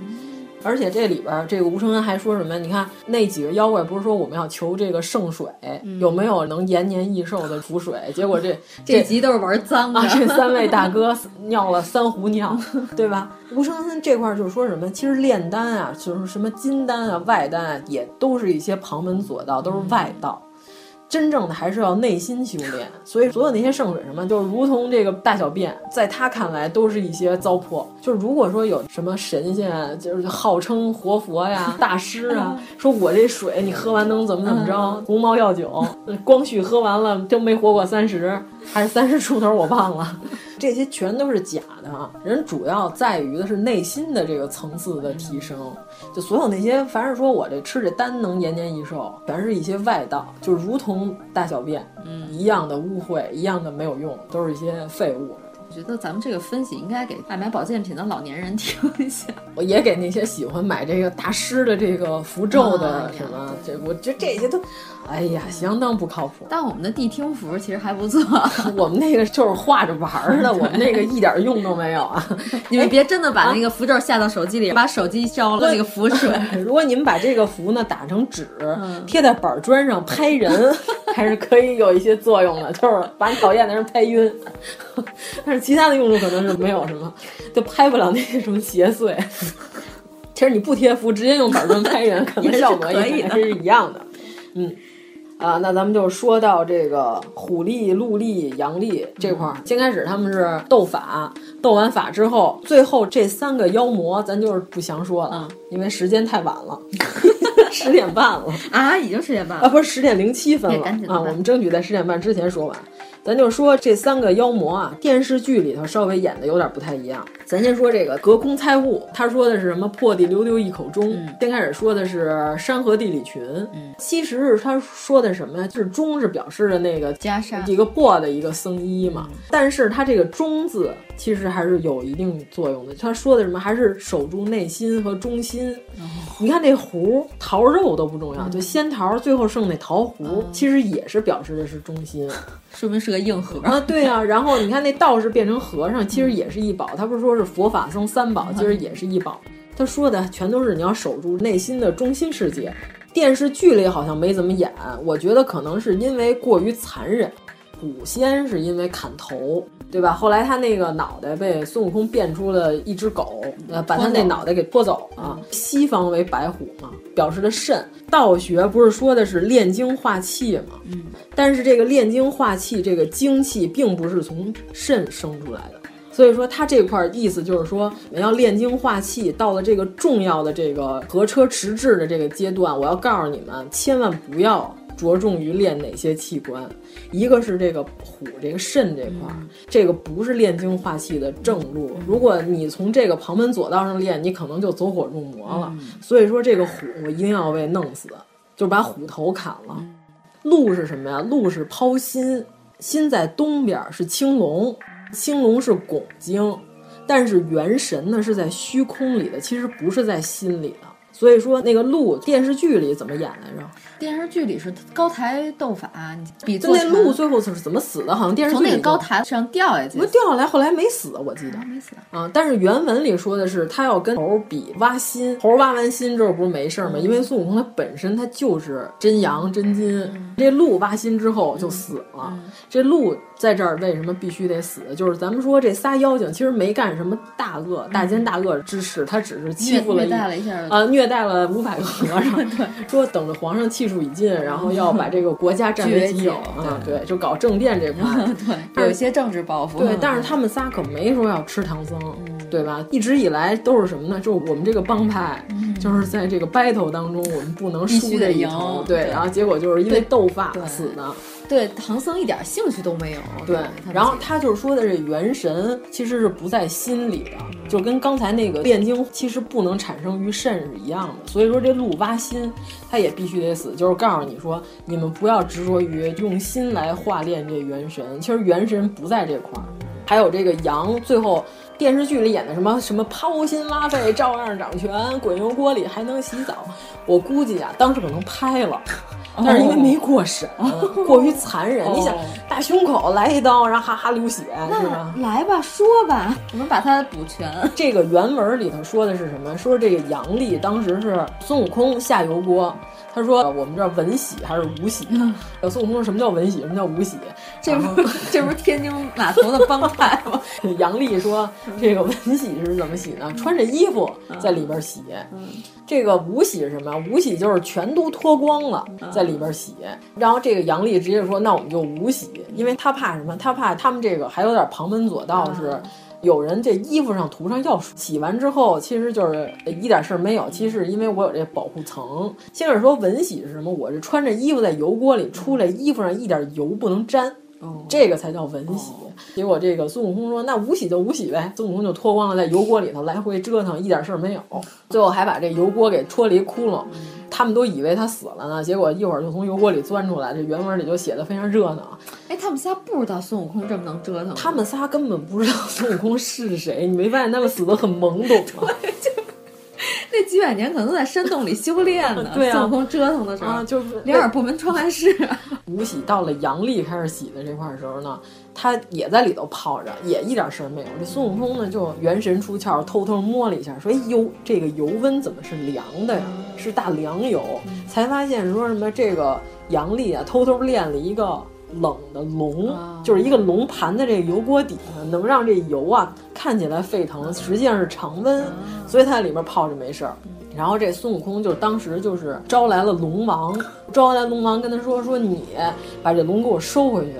而且这里边这个吴承恩还说什么？你看那几个妖怪不是说我们要求这个圣水，嗯、有没有能延年益寿的符水？结果这 这集都是玩脏的，啊、这三位大哥尿了三壶尿，对吧？吴承恩这块就是说什么？其实炼丹啊，就是什么金丹啊、外丹啊，也都是一些旁门左道，都是外道。真正的还是要内心修炼，所以所有那些圣水什么，就是如同这个大小便，在他看来都是一些糟粕。就是如果说有什么神仙，就是号称活佛呀、大师啊，说我这水你喝完能怎么怎么着，鸿茅药酒，光绪喝完了就没活过三十，还是三十出头，我忘了。这些全都是假的，人主要在于的是内心的这个层次的提升。就所有那些，凡是说我这吃这丹能延年益寿，全是一些外道，就如同大小便，嗯，一样的污秽，一样的没有用，都是一些废物。我觉得咱们这个分析应该给爱买保健品的老年人听一下。我也给那些喜欢买这个大师的这个符咒的什么，这、啊、我觉得这些都，哎呀，相当不靠谱。但我们的谛听符其实还不错，我们那个就是画着玩儿的，我们那个一点用都没有啊！你们别真的把那个符咒下到手机里，把手机烧了那个符水。如果你们把这个符呢打成纸，嗯、贴在板砖上拍人，还是可以有一些作用的，就是把你讨厌的人拍晕。但是其他的用处可能是没有什么，就拍不了那些什么邪祟。其实你不贴符，直接用板砖拍人，可能效果也是一样的。嗯，啊，那咱们就说到这个虎力、鹿力、羊力这块儿。先开始他们是斗法，斗完法之后，最后这三个妖魔咱就是不详说了，嗯、因为时间太晚了。十点半了啊，已经十点半了啊，不是十点零七分了啊，我们争取在十点半之前说完。咱就说这三个妖魔啊，电视剧里头稍微演的有点不太一样。咱先说这个隔空猜物，他说的是什么破地溜溜一口钟。嗯、先开始说的是山河地理群，嗯、其实是他说的什么呀？就是钟是表示的那个袈裟，一个破的一个僧衣嘛。嗯、但是他这个钟字其实还是有一定作用的。他说的什么？还是守住内心和中心。哦、你看那壶桃肉都不重要，嗯、就仙桃最后剩那桃核，其实也是表示的是中心。说明是个硬核啊，对呀、啊。然后你看那道士变成和尚，其实也是一宝。他不是说是佛法僧三宝，其实也是一宝。他说的全都是你要守住内心的中心世界。电视剧里好像没怎么演，我觉得可能是因为过于残忍。虎仙是因为砍头，对吧？后来他那个脑袋被孙悟空变出了一只狗，呃，把他那脑袋给拖走了。西方为白虎嘛，表示的肾。道学不是说的是炼精化气嘛？嗯，但是这个炼精化气，这个精气并不是从肾生出来的。所以说，他这块意思就是说，我要炼精化气，到了这个重要的这个合车迟滞的这个阶段，我要告诉你们，千万不要着重于练哪些器官。一个是这个虎，这个肾这块，嗯、这个不是炼精化气的正路。如果你从这个旁门左道上练，你可能就走火入魔了。嗯、所以说，这个虎一定要被弄死，就把虎头砍了。嗯、鹿是什么呀？鹿是剖心，心在东边是青龙。青龙是拱精，但是元神呢是在虚空里的，其实不是在心里的。所以说那个鹿电视剧里怎么演来着？电视剧里是高台斗法，比就那鹿最后是怎么死的？好像电视剧从那个高台上掉下去，不掉下来，后来没死，我记得没死啊。但是原文里说的是他要跟猴比挖心，猴挖完心之后不是没事吗？因为孙悟空他本身他就是真阳真金，这鹿挖心之后就死了。这鹿在这儿为什么必须得死？就是咱们说这仨妖精其实没干什么大恶、大奸大恶之事，他只是欺负了虐待了一下啊，虐待了五百个和尚。对，说等着皇上气数已尽，然后要把这个国家占 为己有啊，对，就搞政变这块儿，对，有一些政治抱负。对，但是他们仨可没说要吃唐僧，对吧？一直以来都是什么呢？就是我们这个帮派，就是在这个 battle 当中，我们不能输这一头。对，然后结果就是因为斗法死的。对唐僧一点兴趣都没有。对，然后他就是说的这元神其实是不在心里的，就跟刚才那个炼精其实不能产生于肾是一样的。所以说这路挖心，他也必须得死，就是告诉你说，你们不要执着于用心来化炼这元神，其实元神不在这块儿。还有这个羊，最后电视剧里演的什么什么抛心挖肺照样掌权，滚油锅里还能洗澡，我估计啊，当时可能拍了。但是因为没过审，过于残忍。你想，大胸口来一刀，然后哈哈流血，是吧？来吧，说吧，我们把它补全。这个原文里头说的是什么？说这个杨丽当时是孙悟空下油锅，他说我们这文喜还是武喜？有孙悟空说什么叫文喜？什么叫武喜？这不这不是天津码头的帮派吗？杨丽说这个文喜是怎么洗呢？穿着衣服在里边洗。这个武喜是什么？武喜就是全都脱光了，在里边洗。然后这个杨丽直接说：“那我们就武喜，因为他怕什么？他怕他们这个还有点旁门左道，是有人这衣服上涂上药水，洗完之后其实就是一点事儿没有。其实因为我有这保护层。先是说文洗是什么？我是穿着衣服在油锅里出来，衣服上一点油不能沾。”这个才叫文洗，结果这个孙悟空说：“那无洗就无洗呗。”孙悟空就脱光了，在油锅里头来回折腾，一点事儿没有。最后还把这油锅给戳了一窟窿，他们都以为他死了呢。结果一会儿就从油锅里钻出来，这原文里就写的非常热闹。哎，他们仨不知道孙悟空这么能折腾，他们仨根本不知道孙悟空是谁。你没发现他们死的很懵懂吗？那几百年可能都在山洞里修炼呢。对啊，孙悟空折腾的时候，啊、就是两耳不闻窗外事。吴喜到了阳历开始洗的这块的时候呢，他也在里头泡着，也一点事儿没有。这孙悟空呢，就元神出窍，偷偷摸了一下，说：“哎呦，这个油温怎么是凉的呀？是大凉油。”才发现说什么这个杨丽啊，偷偷练了一个冷的龙，就是一个龙盘在这个油锅底下，能让这油啊看起来沸腾，实际上是常温，所以它在里面泡着没事儿。然后这孙悟空就当时就是招来了龙王，招来龙王跟他说说你把这龙给我收回去，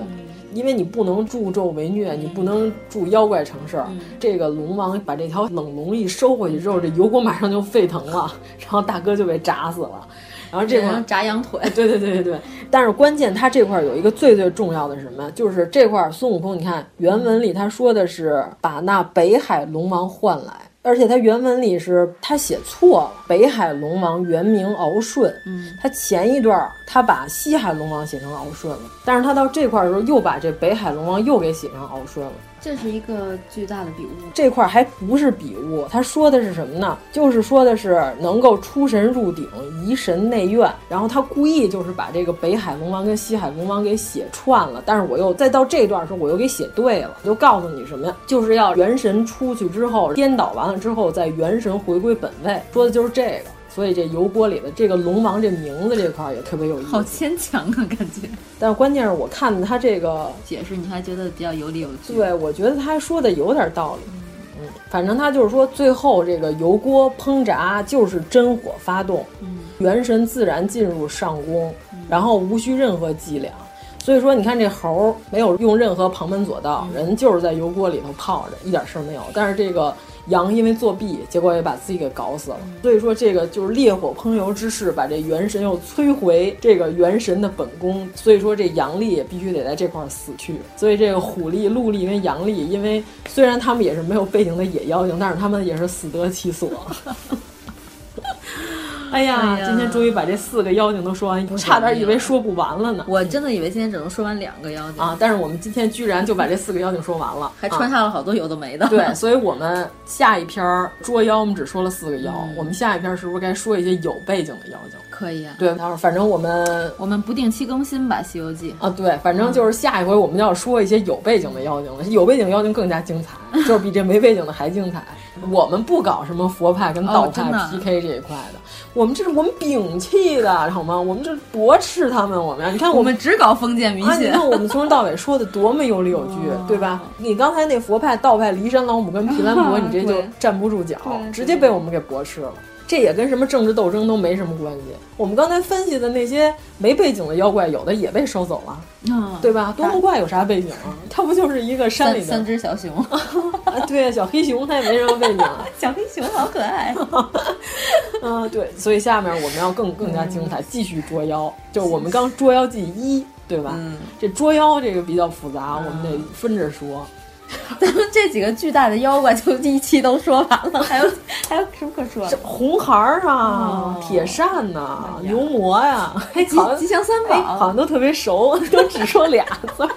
因为你不能助纣为虐，你不能助妖怪成事儿。这个龙王把这条冷龙一收回去之后，这油锅马上就沸腾了，然后大哥就被炸死了。然后这块炸羊腿，对对对对对。但是关键他这块有一个最最重要的是什么？就是这块孙悟空，你看原文里他说的是把那北海龙王换来。而且他原文里是他写错了，北海龙王原名敖顺，嗯，他前一段他把西海龙王写成敖顺了，但是他到这块的时候又把这北海龙王又给写成敖顺了。这是一个巨大的笔误，这块还不是笔误，他说的是什么呢？就是说的是能够出神入鼎，移神内院。然后他故意就是把这个北海龙王跟西海龙王给写串了，但是我又再到这段时候我又给写对了，就告诉你什么呀？就是要元神出去之后颠倒完了之后，再元神回归本位，说的就是这个。所以这油锅里的这个龙王这名字这块也特别有意思，好牵强啊，感觉。但是关键是我看他这个解释，你还觉得比较有理有据。对，我觉得他说的有点道理。嗯，反正他就是说，最后这个油锅烹炸就是真火发动，嗯，元神自然进入上宫，然后无需任何伎俩。所以说，你看这猴没有用任何旁门左道，人就是在油锅里头泡着，一点事儿没有。但是这个。羊因为作弊，结果也把自己给搞死了。所以说，这个就是烈火烹油之势，把这元神又摧回这个元神的本宫。所以说，这阳历也必须得在这块死去。所以这个虎历、鹿历跟阳历，因为虽然他们也是没有背景的野妖精，但是他们也是死得其所。哎呀，今天终于把这四个妖精都说完，差点以为说不完了呢。我真的以为今天只能说完两个妖精。啊，但是我们今天居然就把这四个妖精说完了，还穿插了好多有的没的。对，所以我们下一篇捉妖，我们只说了四个妖，我们下一篇是不是该说一些有背景的妖精？可以啊。对，反正我们我们不定期更新吧，《西游记》啊，对，反正就是下一回我们就要说一些有背景的妖精了，有背景妖精更加精彩，就是比这没背景的还精彩。我们不搞什么佛派跟道派 PK 这一块的，我们这是我们摒弃的，好吗？我们这驳斥他们，我们你看我们只搞封建迷信，你看我们从头到尾说的多么有理有据，对吧？你刚才那佛派、道派、骊山老母跟毗蓝婆，你这就站不住脚，直接被我们给驳斥了。这也跟什么政治斗争都没什么关系。我们刚才分析的那些没背景的妖怪，有的也被收走了，嗯，对吧？多木怪有啥背景啊？它不就是一个山里的三只小熊？啊，对，小黑熊它也没什么背景。小黑熊好可爱。嗯，对，所以下面我们要更更加精彩，继续捉妖。就我们刚捉妖记一，对吧？嗯，这捉妖这个比较复杂，我们得分着说。咱们这几个巨大的妖怪就一期都说完了，还有还有什么可说的？红孩儿啊，铁扇呐，牛魔呀，还 吉吉祥三宝，好像都特别熟，都只说俩字儿，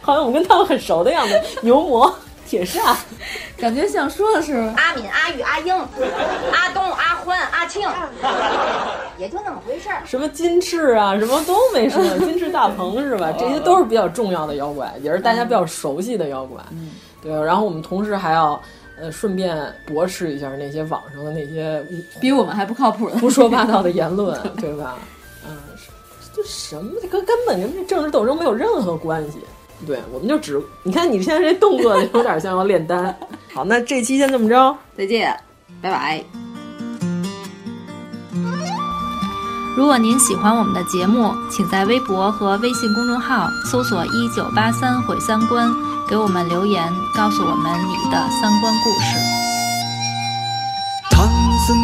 好像我跟他们很熟的样子。牛魔、铁扇，感觉像说的是阿敏、阿玉、阿英、阿东、阿欢、阿庆，也就那么回事儿。什么金翅啊，什么都没说，金翅大鹏是吧？这些都是比较重要的妖怪，也是大家比较熟悉的妖怪。嗯，对。然后我们同时还要呃顺便驳斥一下那些网上的那些比我们还不靠谱的胡说八道的言论，对吧？嗯，这什么？这跟根本跟这政治斗争没有任何关系。对，我们就只你看你现在这动作有点像要炼丹。好，那这期先这么着，再见，拜拜。如果您喜欢我们的节目，请在微博和微信公众号搜索“一九八三毁三观”，给我们留言，告诉我们你的三观故事。唐僧